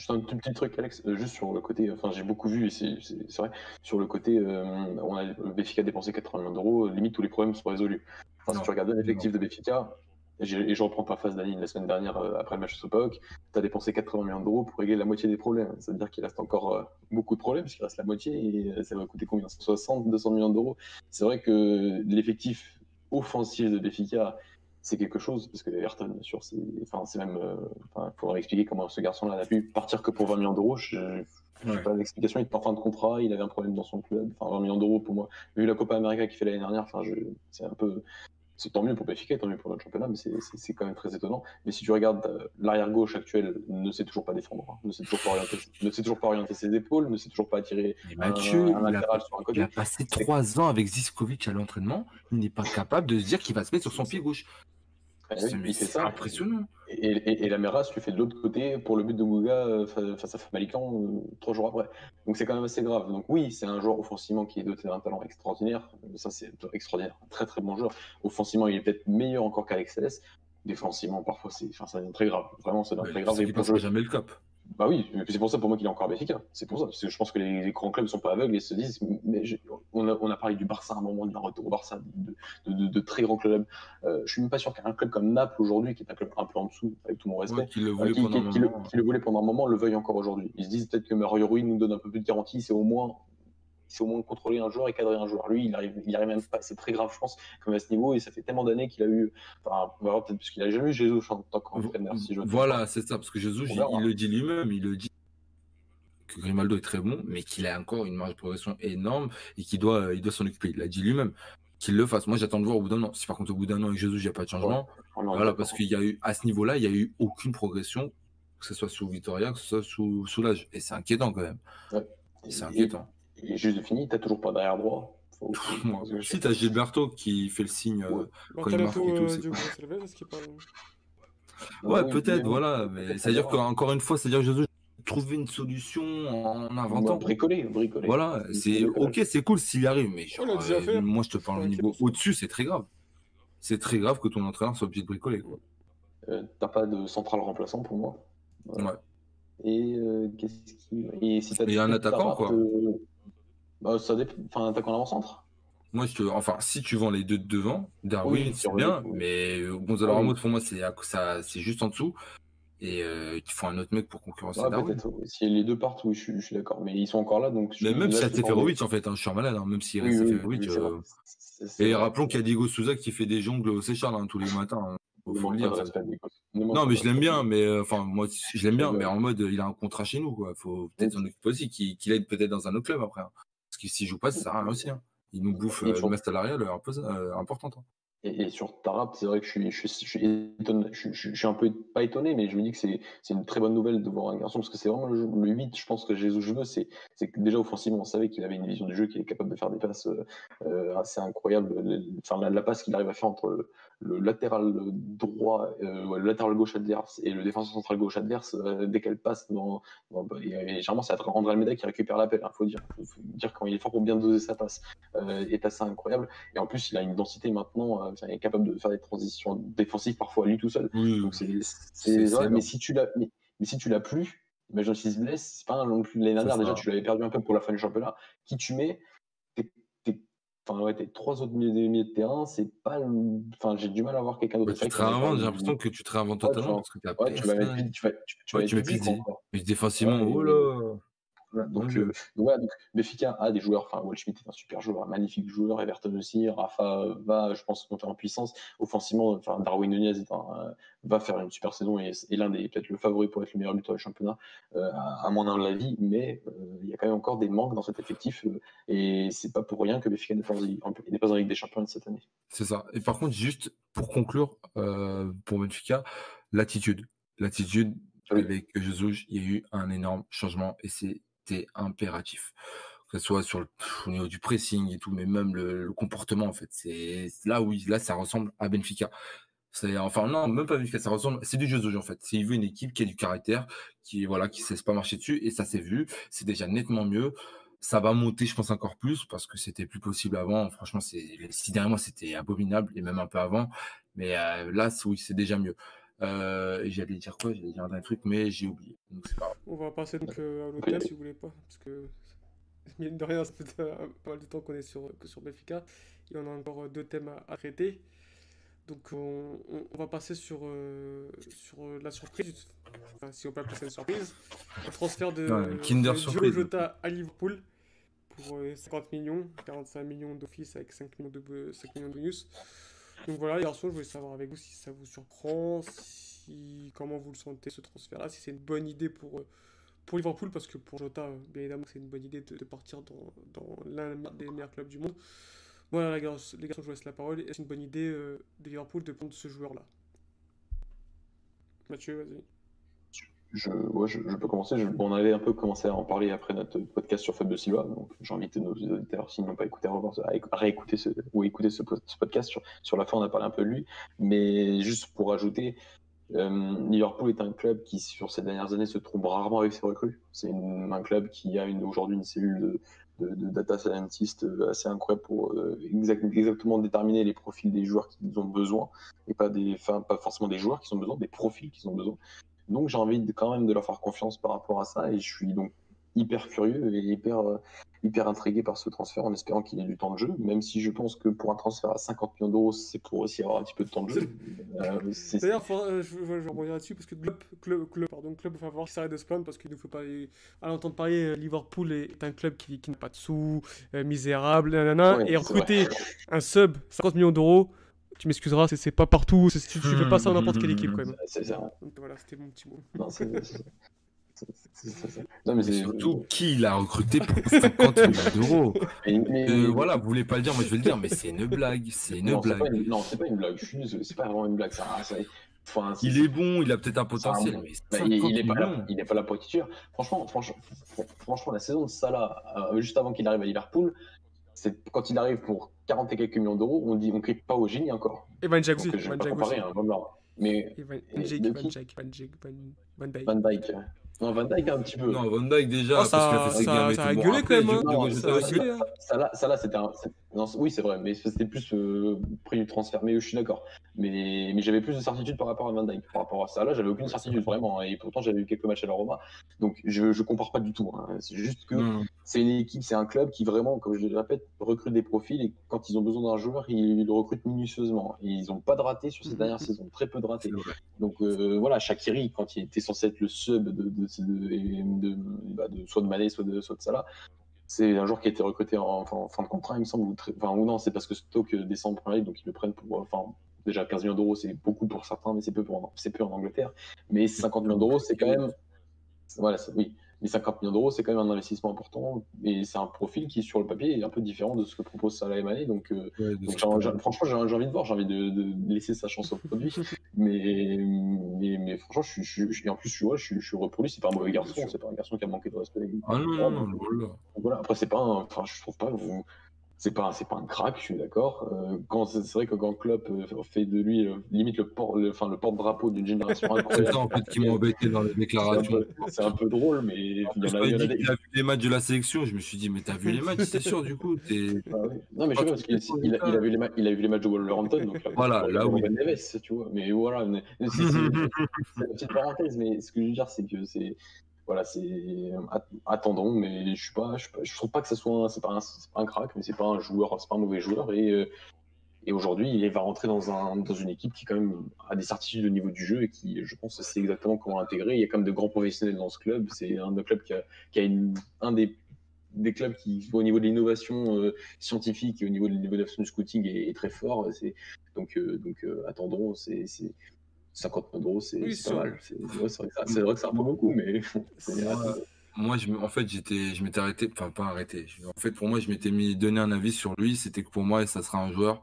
juste un tout petit truc, Alex, euh, juste sur le côté, enfin j'ai beaucoup vu, et c'est vrai, sur le côté, euh, on a a dépensé 80 millions d'euros, limite tous les problèmes sont résolus. Enfin, si tu regardes l'effectif de Benfica, et, je reprends ta phase d'Anine la semaine dernière euh, après le match de Sopak, tu as dépensé 80 millions d'euros pour régler la moitié des problèmes. Ça veut dire qu'il reste encore beaucoup de problèmes, parce qu'il reste la moitié, et ça va coûter combien? 160, 200 millions d'euros. C'est vrai que l'effectif offensif de Benfica, c'est quelque chose, parce que Ayrton, bien sûr, c'est enfin, c'est même. euh, il faudrait expliquer comment ce garçon-là n'a pu partir que pour 20 millions d'euros. Je n'ai Ouais. pas l'explication. Il était en fin de contrat, il avait un problème dans son club. Enfin, 20 millions d'euros pour moi. Vu la Copa América qu'il fait l'année dernière, enfin, c'est un peu. C'est tant mieux pour Benfica, tant mieux pour notre championnat, mais c'est- quand même très étonnant. Mais si tu regardes euh, l'arrière gauche actuel, ne sait toujours pas défendre, hein, ne sait toujours pas orienter, ne sait toujours pas orienter ses épaules, ne sait toujours pas attirer un, Mathieu, un il a, latéral sur un il côté. a passé trois ans avec Ziskovic à l'entraînement. Il n'est pas capable de se dire qu'il va se mettre sur son pied gauche. Oui, C'est il c'est impressionnant. Et, et, et la Meras lui fait de l'autre côté pour le but de Mouga fa- face à Famalican euh, trois jours après. Donc c'est quand même assez grave. Donc oui, c'est un joueur offensivement qui est doté d'un talent extraordinaire. Ça c'est extraordinaire, un très très bon joueur. Offensivement, il est peut-être meilleur encore qu'Alex. Défensivement, parfois, c'est, enfin, très grave. Vraiment, devient très grave. C'est passera jouer- jamais le cap. Bah oui, c'est pour ça pour moi qu'il est encore efficace. C'est pour ça, parce que je pense que les, les grands clubs sont pas aveugles et se disent, mais on, a, on a parlé du Barça à un moment, d'un retour au Barça, de, de, de- de très grands clubs. Euh, je suis même pas sûr qu'un club comme Naples aujourd'hui, qui est un club un peu en dessous, avec tout mon respect, Ouais, qu'il le euh, voulait qui, qui- qui le, qui le voulait pendant un moment, le veuille encore aujourd'hui. Ils se disent peut-être que Mario Rui nous donne un peu plus de garantie, c'est au moins, c'est au moins contrôler un joueur et cadrer un joueur. Lui, il arrive, il arrive même pas. C'est très grave, je pense, comme à ce niveau, et ça fait tellement d'années qu'il a eu, enfin, voir peut-être parce qu'il a jamais eu Jesus en tant qu'entraîneur, si je Voilà, c'est ça, parce que Jésus, il, il le dit lui-même, il le dit que Grimaldo est très bon, mais qu'il a encore une marge de progression énorme et qu'il doit, euh, il doit s'en occuper. Il l'a dit lui-même. Qu'il le fasse. Moi, j'attends de voir au bout d'un an. Si par contre, au bout d'un an, avec Jésus, il n'y a pas de changement, voilà, parce qu'il y a eu, à ce niveau-là, il n'y a eu aucune progression, que ce soit sous Vitoria, que ce soit sous, sous l'âge. Et c'est inquiétant quand même. C'est Et- inquiétant. Et juste de fini, t'as toujours pas derrière droit. Faut- faut- Si, t'as Gilberto qui fait le signe. euh, Ouais. Bon, quand il marque et tout, euh, c'est- Ouais, peut-être, mais- voilà. Mais c'est-à-dire qu'encore une fois, c'est-à-dire que Jésus trouver une solution en inventant. bricoler, bricoler. Voilà, c'est ok, c'est cool s'il y arrive, mais genre, euh, fait. moi je te parle au niveau au-dessus, c'est très grave. C'est très grave que ton entraîneur soit obligé de bricoler. Quoi. Euh, t'as pas de central remplaçant pour moi. Ouais. Et euh, qu'est-ce qui. Et si Et un attaquant, quoi. de- Bah, ça dépend. Enfin, un attaquant avant-centre? Moi, je te... enfin, si tu vends les deux de devant, Darwin, Oui, c'est bien, oui. mais euh, Gonzalo Ah. Ramos, pour moi, c'est à- ça, c'est juste en dessous. Et euh, il faut un autre mec pour concurrencer Ouais, Darwin. Si les deux partent, oui, je, suis- je suis d'accord. Mais ils sont encore là, donc. je- Mais même si Seferovic, en fait, hein, je suis un malade, hein, même si Oui, Seferovic, euh, Et rappelons qu'il y a Diego Souza qui fait des jongles au Seychelles hein, tous les matins. Faut, faut le dire. ça. Non, mais je l'aime bien, mais euh, enfin, moi, je l'aime bien, mais en mode, il a un contrat chez nous, quoi. Faut peut-être s'en occuper aussi, qu'il aide peut-être dans un autre club après. hein. Parce que s'il joue pas, ça sert à rien aussi. hein. Il nous bouffe Et euh, une masse salariale un peu euh, importante. hein. Et, sur Tarap, c'est vrai que je suis, un peu pas étonné, mais je me dis que c'est c'est une très bonne nouvelle de voir un garçon, parce que c'est vraiment le, jeu- le 8, je pense que Jésus je veux, c'est c'est que déjà offensivement, on savait qu'il avait une vision du jeu qui est capable de faire des passes euh, assez incroyables. Le- le- Enfin, la, la passe qu'il arrive à faire entre le, latéral droit, euh, le latéral gauche adverse et le défenseur central gauche adverse, euh, dès qu'elle passe dans, dans- et, généralement c'est André Almeida qui récupère l'appel, il faut dire, faut dire quand il est fort pour bien doser sa passe, euh, est assez incroyable. Et en plus, il a une densité maintenant, euh, il est capable de faire des transitions défensives parfois à lui tout seul. Oui, Donc c'est, C'est- c'est, c'est ouais, énorme. mais si tu l'as, mais, mais si tu l'as plus, imagine s'il se blesse, c'est pas un non plus l'année dernière déjà, tu l'avais perdu un peu pour la fin du championnat. Qui tu mets, t'es, t'es- enfin ouais, tes trois autres milieux, de terrain, c'est pas, enfin j'ai du mal à voir quelqu'un d'autre. Bah, tu te réinventes, j'ai l'impression que tu te réinventes Ouais, totalement tu parce que t'as Ouais, tu vas mettre, tu vas, tu, tu Ouais, vas tu mets plus. Mais défensivement, Ouais, oh là donc, euh, donc voilà, donc Benfica a des joueurs, enfin Waldschmidt est un super joueur, un magnifique joueur, Everton aussi, Rafa va, je pense, monter en puissance. Offensivement, enfin Darwin Nunez est un, euh, va faire une super saison et est l'un des peut-être le favori pour être le meilleur buteur du championnat, euh, à, à mon humble avis, mais euh, il y a quand même encore des manques dans cet effectif et c'est pas pour rien que Benfica n'est pas, en- Ligue des Champions cette année. C'est ça. Et par contre, juste pour conclure, pour Benfica, l'attitude. L'attitude, Oui. avec Jesus, il y a eu un énorme changement et impératif. Que ce soit sur le, au niveau du pressing et tout, mais même le, comportement, en fait. C'est là, oui, là, ça ressemble à Benfica. C'est, enfin, non, même pas Benfica, ça ressemble, c'est du Jesus, en fait. C'est, il veut une équipe qui a du caractère, qui, voilà, qui ne se laisse pas marcher dessus, et ça s'est vu. C'est déjà nettement mieux. Ça va monter, je pense, encore plus, parce que c'était plus possible avant. Franchement, c'est, les six derniers c'était abominable, et même un peu avant. Mais euh, là, oui, c'est déjà mieux. Euh, J'allais dire quoi? J'allais dire un truc, mais j'ai oublié. Donc pas. On va passer donc euh, à l'hôtel si vous voulez pas, parce que mine de rien, ça fait pas mal de temps qu'on est sur, sur Benfica. Et on a encore euh, deux thèmes à, à traiter. Donc on, on- on va passer sur, euh, sur la surprise, enfin, si on peut appeler ça une surprise, le transfert de, Kinder de surprise. Jota à Liverpool pour euh, 50 millions, 45 millions d'office avec 5 millions de, bo- 5 millions de bonus. Donc voilà les garçons, je voulais savoir avec vous si ça vous surprend, si, comment vous le sentez ce transfert-là, si c'est une bonne idée pour, euh, pour Liverpool, parce que pour Jota, euh, bien évidemment, c'est une bonne idée de, partir dans, dans l'un des meilleurs clubs du monde. Voilà, les garçons, les garçons, je vous laisse la parole. Est-ce une bonne idée euh, de Liverpool de prendre ce joueur-là? Mathieu, vas-y. Je, ouais, je, peux commencer. On avait un peu commencé à en parler après notre podcast sur Fabio Silva. Donc, j'ai invité nos auditeurs, s'ils n'ont pas écouté, à, revoir, à éc- à réécouter ce, ou écouter ce, po- ce podcast. Sur, sur la fin, on a parlé un peu de lui. Mais juste pour ajouter, euh, Liverpool est un club qui, sur ces dernières années, se trompe rarement avec ses recrues. C'est un club qui a aujourd'hui une cellule de, data scientist euh, assez incroyable pour euh, exact- exactement déterminer les profils des joueurs qu'ils ont besoin et pas, des, pas forcément des joueurs qui ont besoin, des profils qu'ils ont besoin. Donc j'ai envie de, quand même de leur faire confiance par rapport à ça et je suis donc hyper curieux et hyper, euh, hyper intrigué par ce transfert en espérant qu'il ait du temps de jeu, même si je pense que pour un transfert à 50 millions d'euros, c'est pour aussi avoir un petit peu de temps de jeu. Euh, c'est- D'ailleurs, euh, je, je vais rebondir là-dessus parce que club, club, club, pardon, club, va falloir qu'il s'arrête de se plaindre parce qu'il ne faut pas. À l'entendre parler, euh, Liverpool est un club qui, qui n'a pas de sous, euh, misérable, nanana, Ouais, et recruter un sub 50 millions d'euros, tu m'excuseras, c'est- c'est pas partout, c'est- tu, tu fais pas ça dans n'importe quelle équipe quand même. c'est ça. Donc voilà, c'était mon petit mot. Non, c'est- c'est- c'est- c'est- c'est ça. Non, mais surtout, qui l'a recruté pour 50 millions d'euros? Mais- mais- Euh, Voilà, vous voulez pas le dire, moi je vais le dire, mais c'est une blague. C'est une non, c'est pas blague. une, non, c'est pas une blague. Je suis désolé, c'est pas vraiment une blague. Ça, ça- enfin, c'est- Il est bon, il a peut-être un potentiel, mais Bah, 50 il, il est pas là, millions. il est pas là pour être titulaire. Franchement, franchement, fr- franchement, la saison de Salah, euh, juste avant qu'il arrive à Liverpool, c'est quand il arrive pour 40 et quelques millions d'euros, on dit, on crie pas au génie encore. Et Van Dijk aussi. Donc, je vais Van pas Dijk comparer, aussi. hein, vraiment. Mais Van, Dijk, Van Dijk, Van Dijk, Van, Van Dijk. Van Dyke, non, Van Dyke un petit peu. Non, Van Dyke déjà, Oh, parce qu'il a ça, fait ses ça, gammes et ça tout. a gueulé quand même. hein. Ça hein. Ça ça là, c'était un. Non, oui, c'est vrai, mais c'était plus euh, prix du transfert. Mais je suis d'accord. Mais, mais j'avais plus de certitude par rapport à Van Dyke. Par rapport à ça, là, j'avais aucune certitude vraiment. hein, Et pourtant, j'avais eu quelques matchs à la Roma. Donc, je, je compare pas du tout. hein. C'est juste que Non, c'est une équipe, c'est un club qui vraiment, comme je le répète, recrute des profils. Et quand ils ont besoin d'un joueur, ils le recrutent minutieusement. Et ils n'ont pas de ratés sur ces dernières saisons. Très peu de ratés. Donc euh, voilà, Shakiri, quand il était censé être le sub de, de, de, de- bah, de- soit de Mané, soit de, soit de Salah, c'est un joueur qui a été recruté en, fin de contrat, il me semble. Ou, très- enfin, ou non, c'est parce que Stoke descend en Premier donc ils le prennent pour. Enfin, déjà 15 millions d'euros, c'est beaucoup pour certains, mais c'est peu, pour, peu en Angleterre. Mais 50 millions d'euros, c'est quand même. Voilà, oui. Mais 50 millions d'euros, c'est quand même un investissement important. Et c'est un profil qui, sur le papier, est un peu différent de ce que propose Salah Mané. Donc, euh, Ouais, donc, franchement, j'ai envie de voir, j'ai envie de, de laisser sa chance au produit. mais, mais, mais franchement, je et en plus, je suis, ouais, je suis, heureux pour lui. C'est pas un mauvais garçon, c'est pas un garçon qui a manqué de respect. Ah non, non, non, voilà. Après, c'est pas un, enfin, je trouve pas, vous, c'est pas, un- c'est pas un crack, je suis d'accord. Euh, quand c'est c'est vrai que quand Klopp euh, fait de lui euh, limite le port, le, enfin, le porte-drapeau d'une génération C'est incroyable. ça en fait qui m'a embêté dans les C'est déclarations. c'est un peu drôle, mais il y En a, quand il a dit vu les matchs de la sélection, je me suis dit, mais t'as vu les matchs, c'est sûr, du coup. t'es- Ah oui. Non, mais je sais pas, parce qu'il il a, il a vu les il a vu les matchs de Wolverhampton. Donc là, Voilà, là. Ruben Neves, tu vois. Mais voilà, c'est c'est- c'est une petite parenthèse, mais ce que je veux dire, c'est que c'est. Voilà, c'est. att- Attendons, mais je suis pas. Je, trouve pas que ce soit. un- C'est pas, un- un crack, mais c'est pas un joueur. C'est pas un mauvais joueur. Et. euh, et aujourd'hui, il va rentrer dans, un, dans une équipe qui, quand même, a des certitudes au niveau du jeu et qui, je pense, sait exactement comment l'intégrer. Il y a quand même de grands professionnels dans ce club. C'est un des clubs qui a, qui a une- un des, des clubs qui, au niveau de l'innovation euh, scientifique et au niveau de l'innovation du scouting, est, est très fort. C'est, donc, euh, donc attendons. C'est 50 millions d'euros, c'est, Oui, pas mal. C'est, vrai que ça- peu beaucoup, mais c'est, Moi, moi, je, me- en fait, j'étais, je m'étais arrêté, enfin pas arrêté. En fait, pour moi, je m'étais mis donné un avis sur lui. C'était que pour moi, ça sera un joueur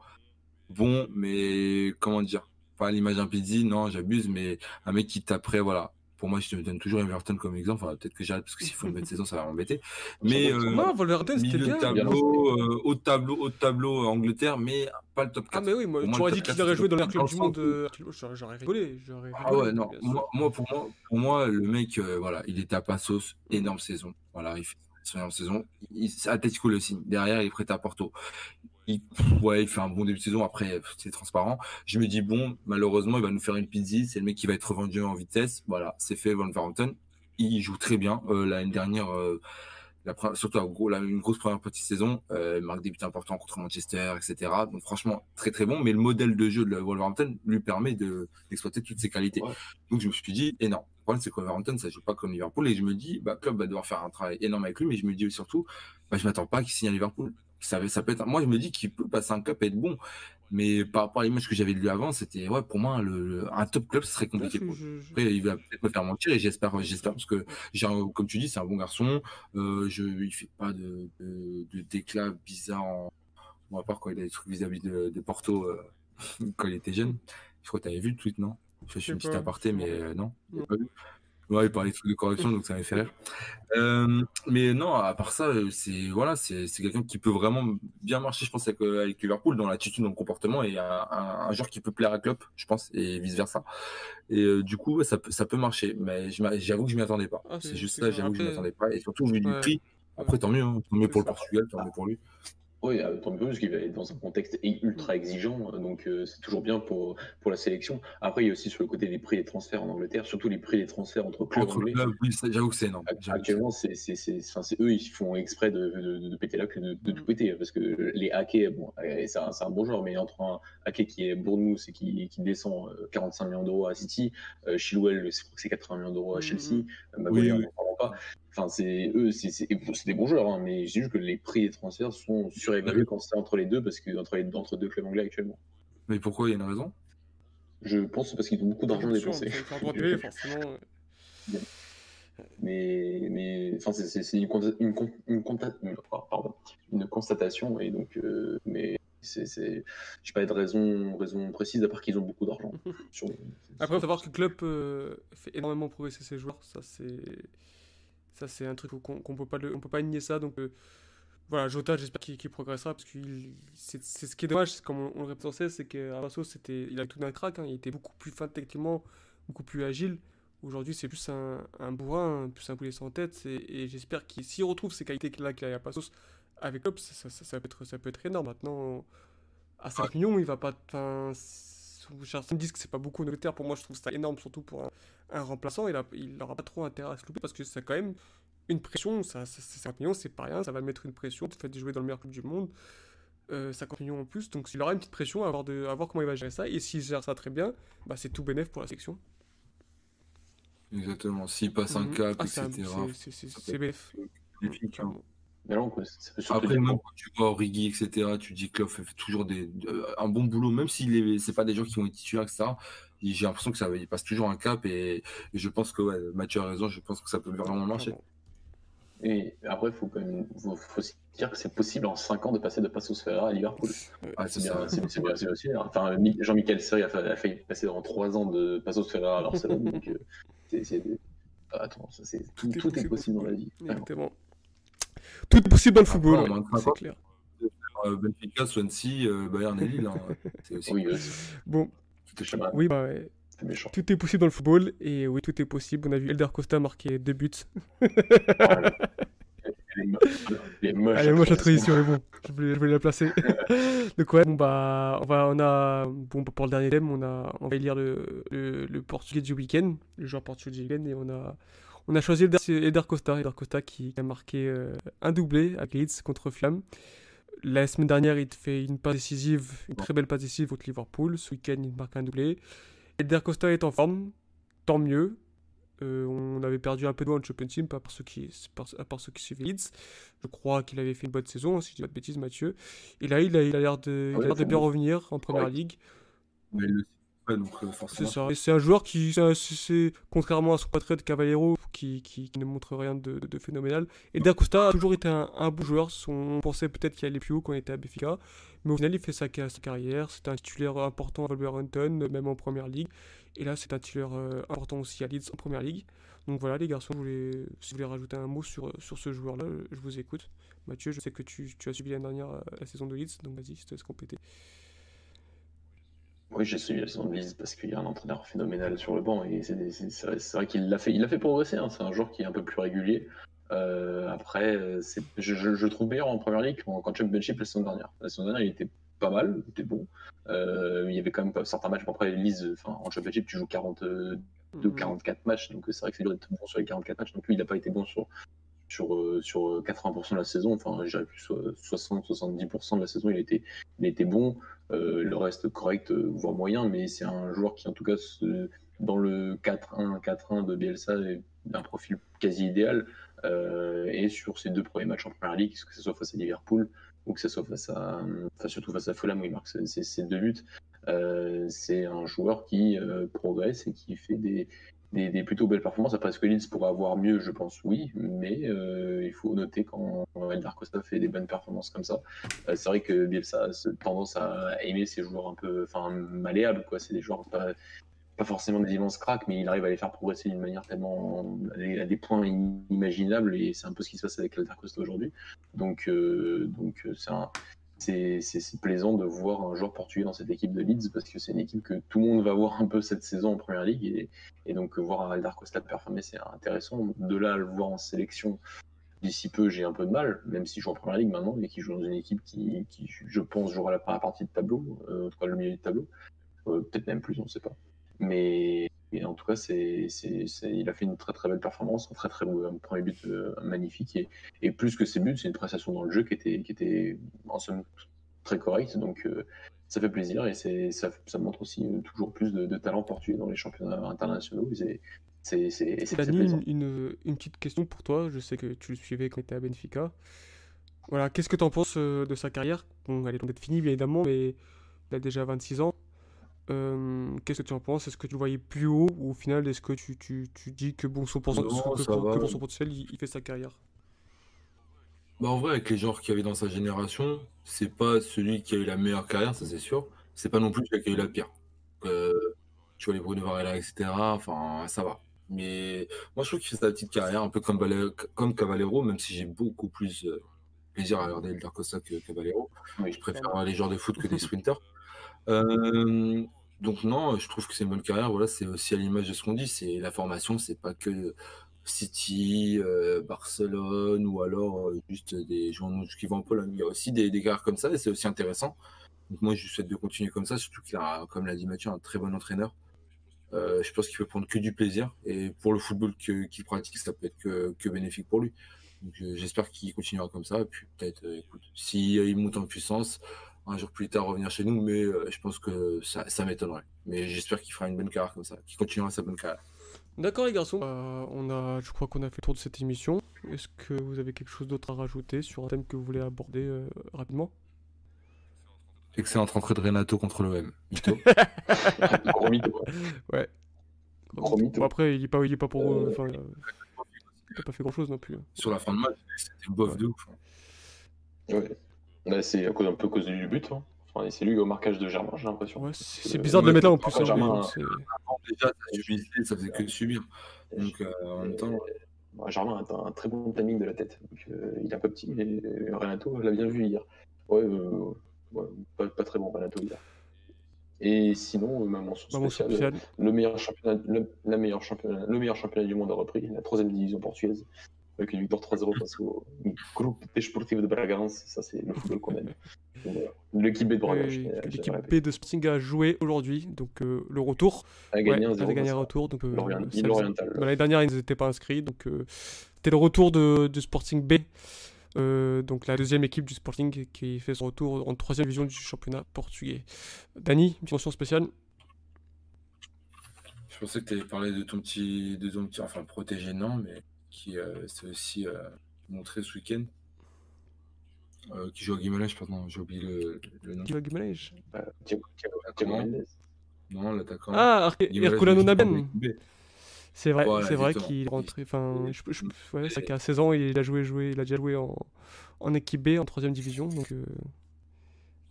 bon, mais comment dire, pas à l'image d'un non, j'abuse, mais un mec qui taperait, voilà. Pour moi, je te donne toujours Everton comme exemple. Enfin, peut-être que j'arrête parce que s'il faut une bonne saison, ça va m'embêter. Mais euh, Non, c'était bien. tableau, euh, haut tableau, haut de tableau, euh, Angleterre, mais pas le top 4. Ah, mais oui, moi, tu aurais dit qu'il aurait 4, joué dans clubs le du monde. euh, J'aurais rigolé. Ah ouais, non. Moi, moi, pour moi, pour moi, le mec, euh, voilà, il était à Passos, énorme saison. Voilà, il fait son énorme saison. Il, Atletico le signe. Derrière, il est prêt à Porto. Il, ouais, il fait un bon début de saison. Après, c'est transparent. Je me dis, bon, malheureusement, il va nous faire une pizza. C'est le mec qui va être revendu en vitesse. Voilà, c'est fait, Wolverhampton. Il joue très bien. Euh, L'année dernière, euh, la, surtout gros, la, une grosse première petite saison. Euh, marque des buts importants contre Manchester, etc. Donc, franchement, très très bon. Mais le modèle de jeu de Wolverhampton lui permet d'exploiter toutes ses qualités. Donc, je me suis dit, énorme. Le problème, c'est que Wolverhampton, ça joue pas comme Liverpool. Et je me dis, bah, club va devoir faire un travail énorme avec lui. Mais je me dis surtout, bah, je m'attends pas qu'il signe à Liverpool ça, ça peut être. Moi, je me dis qu'il peut passer un cap et être bon. Mais par rapport à l'image que j'avais de lui avant, c'était ouais, pour moi le, un top club ce serait compliqué. Après, il va peut-être me faire mentir et j'espère, j'espère parce que comme tu dis, c'est un bon garçon. Euh, je, il fait pas de, de, de d'éclat bizarre. En, bon, à part quand il a des trucs vis-à-vis de, de, Porto euh, quand il était jeune. Je crois que tu avais vu le tweet, non? Je suis une petite aparté, mais euh, non. non. Ouais, il parlait de trucs de correction, donc ça m'a fait rire. Euh, mais non, à part ça, euh, c'est voilà, c'est quelqu'un qui peut vraiment bien marcher, je pense, avec, euh, avec Liverpool dans l'attitude, dans le comportement, et un, un, joueur qui peut plaire à Klopp, je pense, et vice versa. Et euh, du coup, ça peut, ça peut marcher, mais j'avoue que je m'y attendais pas. Ah, c'est juste ça, j'avoue que je m'y attendais pas, et surtout vu du prix. Après, tant mieux, hein, tant mieux pour le Portugal, tant mieux pour lui. Oui, euh, tant mieux, parce qu'il va être dans un contexte ultra exigeant, donc euh, c'est toujours bien pour, pour la sélection. Après, il y a aussi sur le côté des prix des transferts en Angleterre, surtout les prix des transferts entre clubs entre anglais. oui, j'avoue que c'est énorme. Actuellement, c'est eux, ils font exprès de, de, de péter la queue, de, de, tout péter, parce que les hackers, bon, euh, c'est un, un, bon joueur, mais entre un hacker qui est Bournemouth et qui, qui descend 45 millions d'euros à City, euh, Chilwell, c'est 80 millions d'euros à Chelsea. Maguire, oui, oui. Pas. Enfin, c'est eux, c'est des bons joueurs, hein, mais c'est juste que les prix des transferts sont surévalués quand c'est entre les deux, parce que entre, les, entre deux clubs anglais actuellement. Mais pourquoi il y a une raison? Je pense parce qu'ils ont beaucoup d'argent dépensé. forcément. Mais, mais enfin, c'est une, une, une, pardon, une, constatation, et donc, euh, mais c'est, j'ai pas de raison, raison précise, à part qu'ils ont beaucoup d'argent. Après, faut savoir que le club euh, fait énormément progresser ses joueurs, ça c'est ça, c'est un truc qu'on ne peut, pas peut pas nier ça. Donc, euh, voilà, Jota, j'espère qu'il progressera parce que c'est ce qui est dommage, comme on, le répète c'est qu'à c'était, il a tout d'un crack. Hein, il était beaucoup plus fin techniquement, beaucoup plus agile. Aujourd'hui, c'est plus un, bourrin, plus un poulet sans tête. Et, j'espère qu'il, s'il retrouve ces qualités-là qu'il a à Passos avec ça, ça, ça, peut être, ça peut être énorme. Maintenant, à 5 millions, il va pas. Certains me disent que c'est pas beaucoup en Angleterre. Pour moi, je trouve ça énorme, surtout pour un, un remplaçant. Il n'aura pas trop intérêt à se louper parce que c'est quand même une pression. Ça, c'est 5 millions, c'est pas rien. Ça va mettre une pression. Tu fait de jouer dans le meilleur club du monde. Euh, 50 millions en plus. Donc, il aura une petite pression à voir, de, à voir comment il va gérer ça. Et s'il gère ça très bien, bah, c'est tout bénéf pour la section. Exactement. S'il passe un mhm. cap, ah, etc. C'est bénéf. Après, même quand tu vois Origi, etc., tu dis que fait toujours des, un bon boulot, même si c'est pas des gens qui vont être titulaires, etc. J'ai l'impression que ça il passe toujours un cap et, je pense que ouais, Mathieu a raison, je pense que ça peut vraiment marcher. Et après, il faut quand même faut, aussi dire que c'est possible en 5 ans de passer de Passos Ferreira à Liverpool. Ah, c'est bien, c'est bien aussi. Hein. Enfin, Jean-Michel Seri a, failli passer dans 3 ans de Passos Ferreira à Barcelone. donc, euh, c'est, attends, c'est, tout, tout, est possible dans la vie. Exactement. Tout est possible dans le football, c'est clair. Euh, Benfica, Swansea, euh, Bayern et Lille. Hein. C'est aussi... Oui, bon. Oui, bah ouais. Tout est possible dans le football et oui, tout est possible. On a vu Elder Costa marquer deux buts. les moches, Allez, moche la transition est bon. Je voulais, je voulais la placer. Donc ouais, bon bah on va, on a, bon pour le dernier thème, on a, on va lire le, le, le portugais du week-end, le joueur portugais du week-end et on a, on a choisi Eder Costa, Eder Costa qui a marqué euh, un doublé à Leeds contre Flamme. La semaine dernière, il fait une passe décisive, une très belle passe décisive contre Liverpool. Ce week-end, il marque un doublé. Eder Costa est en forme, tant mieux. Euh, on avait perdu un peu de loin en Championship, à part ceux qui, à part ceux qui suivent Leeds. Je crois qu'il avait fait une bonne saison, si je dis pas de bêtises, Mathieu. Et là, il a l'air de, de bien revenir en première ligue. Mais euh, c'est un joueur qui, c'est, contrairement à son de Cavallero, qui, qui, ne montre rien de, de, phénoménal. Et Costa a toujours été un, un bon joueur. On pensait peut-être qu'il allait plus haut quand il était à Benfica. Mais au final, il fait sa, sa carrière. C'est un titulaire important à Wolverhampton, même en première ligue. Et là, c'est un titulaire euh, important aussi à Leeds en première ligue. Donc voilà, les garçons, si vous voulez rajouter un mot sur, sur ce joueur-là, je vous écoute. Mathieu, je sais que tu, tu as suivi l'année dernière euh, la saison de Leeds, donc vas-y, je te laisse compléter. Oui, j'ai suivi la saison de Lise parce qu'il y a un entraîneur phénoménal sur le banc et c'est vrai, qu'il l'a fait, il l'a fait progresser. Hein. C'est un joueur qui est un peu plus régulier. après, je, je, trouve meilleur en première ligue quand, Benchip la saison dernière. La saison dernière, il était pas mal, il était bon. il y avait quand même certains matchs. Après, Lise, enfin, en Championship, tu joues 40, de 44 mhm. matchs, donc c'est vrai que c'est dur d'être bon sur les 44 matchs. Donc lui, il n'a pas été bon sur, sur, euh, sur 80% de la saison, enfin, j'irais plus 60-70% de la saison, il était, il était bon. Euh, le reste correct, euh, voire moyen, mais c'est un joueur qui, en tout cas, dans le 4-1, 4-1 de Bielsa, est un profil quasi idéal. et sur ses deux premiers matchs en première ligue, que ce soit face à Liverpool ou que ce soit face à, enfin, surtout face à Fulham où il marque ses deux buts, euh, c'est un joueur qui euh, progresse et qui fait des, des, plutôt belles performances. Après, est-ce que Leeds pourrait avoir mieux Je pense oui, mais euh, il faut noter quand Eldar Costa fait des bonnes performances comme ça. c'est vrai que Bielsa a tendance à aimer ces joueurs un peu malléables. Quoi. C'est des joueurs pas, forcément des immenses cracks, mais il arrive à les faire progresser d'une manière tellement à des points inimaginables et c'est un peu ce qui se passe avec Eldar Costa aujourd'hui. Donc, donc c'est un c'est plaisant de voir un joueur portugais dans cette équipe de Leeds parce que c'est une équipe que tout le monde va voir un peu cette saison en première ligue et, donc voir Aldar Costa performer c'est intéressant. De là à le voir en sélection d'ici peu, j'ai un peu de mal, même si je joue en première ligue maintenant et qui joue dans une équipe qui, je pense, jouera la première partie de tableau, euh, en tout cas le milieu du tableau, euh, peut-être même plus, on ne sait pas. En tout cas, c'est, il a fait une très très belle performance, un très très beau premier but euh, magnifique. Et, et, plus que ses buts, c'est une prestation dans le jeu qui était, qui était en somme très correcte. Donc euh, ça fait plaisir et c'est, ça, ça, montre aussi euh, toujours plus de, talent portugais dans les championnats internationaux. C'est, c'est, c'est, une, une, une, petite question pour toi. Je sais que tu le suivais quand tu étais à Benfica. Voilà, qu'est-ce que tu en penses de sa carrière? Bon, elle est peut-être finie, bien évidemment, mais il a déjà 26 ans. Euh, qu'est-ce que tu en penses? Est-ce que tu le voyais plus haut? Ou au final est-ce que tu, tu, tu, dis que bon son, pour, que, son potentiel il, fait sa carrière? Bah en vrai avec les joueurs qu'il y avait dans sa génération c'est pas celui qui a eu la meilleure carrière ça c'est sûr. C'est pas non plus celui qui a eu la pire. Euh, tu vois les Bruno Varela etc enfin ça va. Mais moi je trouve qu'il fait sa petite carrière un peu comme, comme Cavallero même si j'ai beaucoup plus euh, plaisir à regarder Elder Costa que Cavallero je préfère les joueurs de foot que des sprinters. Euh, donc non, je trouve que c'est une bonne carrière. Voilà, c'est aussi à l'image de ce qu'on dit. C'est la formation, c'est pas que City, euh, Barcelone ou alors euh, juste des joueurs qui vont en Pologne. Il y a aussi des, des carrières comme ça et c'est aussi intéressant. Donc moi, je souhaite de continuer comme ça, surtout qu'il a, comme l'a dit Mathieu, un très bon entraîneur. je pense qu'il peut prendre que du plaisir et pour le football qu'il pratique, ça peut être que, que bénéfique pour lui. J'espère qu'il continuera comme ça. Et puis peut-être, écoute, s'il monte en puissance, un jour plus tard revenir chez nous, mais euh, je pense que ça, ça m'étonnerait. Mais j'espère qu'il fera une bonne carrière comme ça, qu'il continuera sa bonne carrière. D'accord les garçons, euh, on a, je crois qu'on a fait le tour de cette émission. Est-ce que vous avez quelque chose d'autre à rajouter sur un thème que vous voulez aborder euh, rapidement? Excellente rentrée de Renato contre l'OM. Mytho. Gros mytho. Ouais. Gros mytho. après, il est pas, il est pas pour. Enfin, il n'a pas fait grand chose non plus. Hein. Sur la fin de match, c'était bof de ouf. Hein. Ouais c'est un peu à cause du but. Hein. Enfin, c'est lui au marquage de Germain, j'ai l'impression. Ouais, c'est bizarre de le mettre là en plus. Hein, Germain, déjà, ça faisait que subir. Donc, euh, en même temps. Germain a un très bon timing de la tête. Euh, il est un peu petit, mais Renato l'a bien vu hier. Ouais, euh, pas, très bon Renato hier. Et sinon, ma mention spéciale, le meilleur championnat, la meilleure championnat, le meilleur championnat du monde a repris, la troisième division portugaise avec une victoire 3-0 face au groupe Desportivo de Bragance. Ça, c'est le football qu'on aime. L'équipe B de Braga. L'équipe B de Sporting a joué aujourd'hui, donc euh, le retour. A gagné un, a gagné un retour. Donc, euh, L'Oriental. L'année dernière, ils n'étaient pas inscrits, donc euh, c'était le retour de, de Sporting B. donc la deuxième équipe du Sporting qui fait son retour en troisième division du championnat portugais. Dani, une mention spéciale? Je pensais que tu allais parler de ton petit, de ton petit, enfin protégé non, mais qui euh, s'est aussi euh, montré ce week-end. Euh, qui joue à Guimarães, pardon, j'ai oublié le, le nom. Qui joue à Guimarães Non, l'attaquant. Ah, Herculano Naben C'est vrai, c'est vrai qu'il est rentré. Enfin, je, je, ouais, c'est qu'à 16 ans, il a joué, joué, il a déjà joué en, en équipe B, en troisième division, donc. Euh,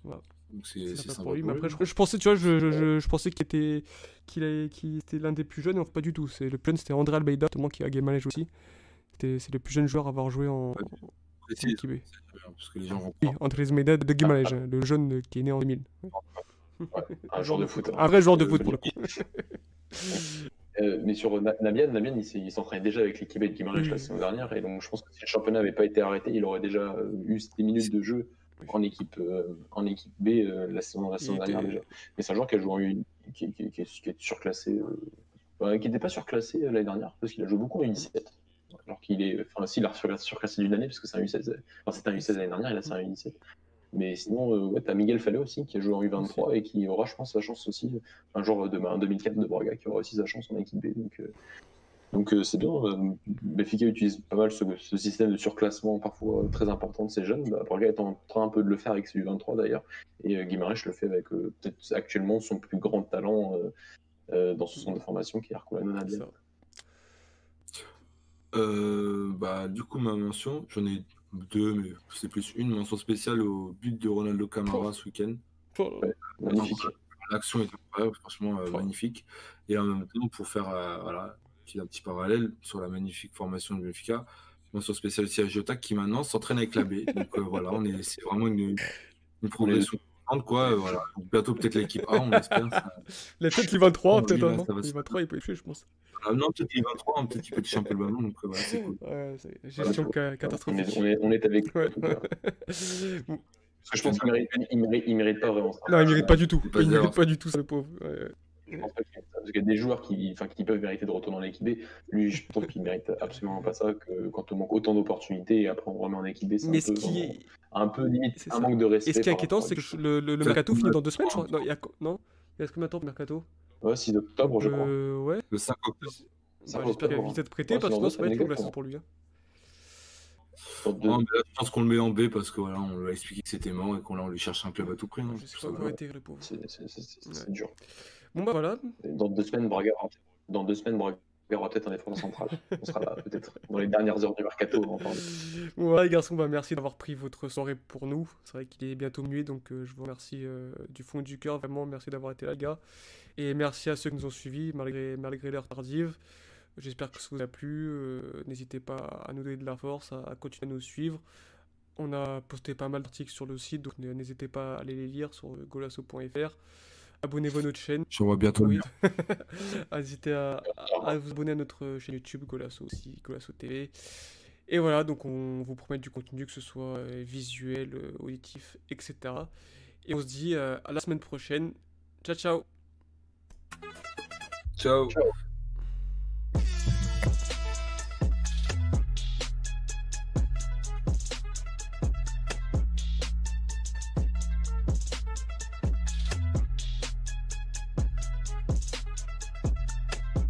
voilà. Donc c'est sympa pour lui. Mais après, je, pensais, tu vois, je, je, je pensais qu'il était, qu'il était l'un des plus jeunes, non, pas du tout. C'est le plus jeune, c'était André Albeida, moi qui a game manage aussi. C'est le plus jeune joueur à avoir joué en, ouais, en. Parce que les gens vont oui, André Albeida de game manage, hein, le jeune qui est né en 2000. Ouais, un joueur de foot. Hein. Un vrai joueur de foot pour le coup. euh, mais sur Nabian, Nabian il s'entraînait déjà avec l'équipe de Guimarães la saison dernière. Et donc, je pense que si le championnat n'avait pas été arrêté, il aurait déjà eu des minutes de jeu en équipe, en équipe B la saison, la saison dernière déjà. Mais c'est un joueur qui a joué en U, qui, qui, qui, est surclassé, qui n'était pas surclassé l'année dernière, parce qu'il a joué beaucoup en U17 alors qu'il est. Enfin, si, il a surclassé d'une année, parce que c'est un U16. Enfin, c'était un U16 l'année dernière, il a c'est un U17. Mais sinon, euh, ouais, t'as Miguel Fallet aussi, qui a joué en U23 et qui aura, je pense, sa chance aussi. Un jour demain, en 2004 de Braga, qui aura aussi sa chance en équipe B. Donc, euh, donc euh, c'est bien. Benfica utilise pas mal ce, système de surclassement, parfois très important de ces jeunes. Bah, Braga est en train un peu de le faire avec ses U23 d'ailleurs. Et Guimarães le fait avec peut-être actuellement son plus grand talent dans ce centre de formation, qui est Arcola Nadia. Euh, bah, du coup, ma mention, j'en ai deux, mais c'est plus une mention spéciale au but de Ronaldo Camara ce week-end. magnifique. L'action est incroyable, franchement euh, magnifique. Et en même temps, pour faire euh, voilà, un petit parallèle sur la magnifique formation de Benfica, mention spéciale aussi à Jota qui maintenant s'entraîne avec la B. Donc voilà, on est, c'est vraiment une, une progression quoi. Voilà. bientôt peut-être l'équipe A, on espère. Ça... Les peut-être les 23, peut-être. Hein, les 23, il peut y jouer, je pense. Ah, non, peut-être les 23, peut-être qu'il peut toucher un peu le ballon, donc voilà, c'est cool. Ouais, gestion catastrophique. On est, on est, avec. Ouais. Parce que je pense qu'il mérite, il mérite, il mérite pas vraiment ça. Non, il mérite pas du tout. Il mérite pas du tout, ça, le pauvre. Ouais. Je pense pas parce qu'il y a des joueurs qui, enfin, qui peuvent mériter de retourner en équipe B. Lui, je trouve qu'il mérite absolument pas ça. Que quand on manque autant d'opportunités et après on remet en équipe B, c'est un, peu, qui est... un peu limite, un manque de respect. Et ce qui est inquiétant, c'est que le, le, le mercato finit dans deux semaines, je crois. Non, il y a, non de temps de mercato? Ouais, 6 octobre, je crois. Euh, ouais. Le 5 octobre. Bah, J'espère qu'il va vite être prêté parce que sinon ça va être long pour lui. Hein. Non, je pense qu'on le met en B parce que voilà, on lui a expliqué que c'était mort et qu'on lui cherche un club à tout prix. Je sais pas quoi été le pauvre. C'est dur. Bon bah voilà. Dans deux semaines, Braga dans deux semaines, Braga aura peut-être un défenseur central. On sera là peut-être dans les dernières heures du mercato. Les garçons, bah, merci d'avoir pris votre soirée pour nous. C'est vrai qu'il est bientôt muet, donc euh, je vous remercie euh, du fond du cœur. Vraiment, merci d'avoir été là, gars. Et merci à ceux qui nous ont suivis malgré, malgré l'heure tardive. J'espère que ça vous a plu. Euh, n'hésitez pas à nous donner de la force, à, continuer à nous suivre. On a posté pas mal d'articles sur le site, donc n'hésitez pas à aller les lire sur golasso.fr. Abonnez-vous à notre chaîne. Je vois bientôt oui. N'hésitez à, à, vous abonner à notre chaîne YouTube Golasso aussi, Golasso TV. Et voilà, donc on vous promet du contenu, que ce soit euh, visuel, euh, auditif, etc. Et on se dit à la semaine prochaine. Ciao, ciao. Ciao. ciao.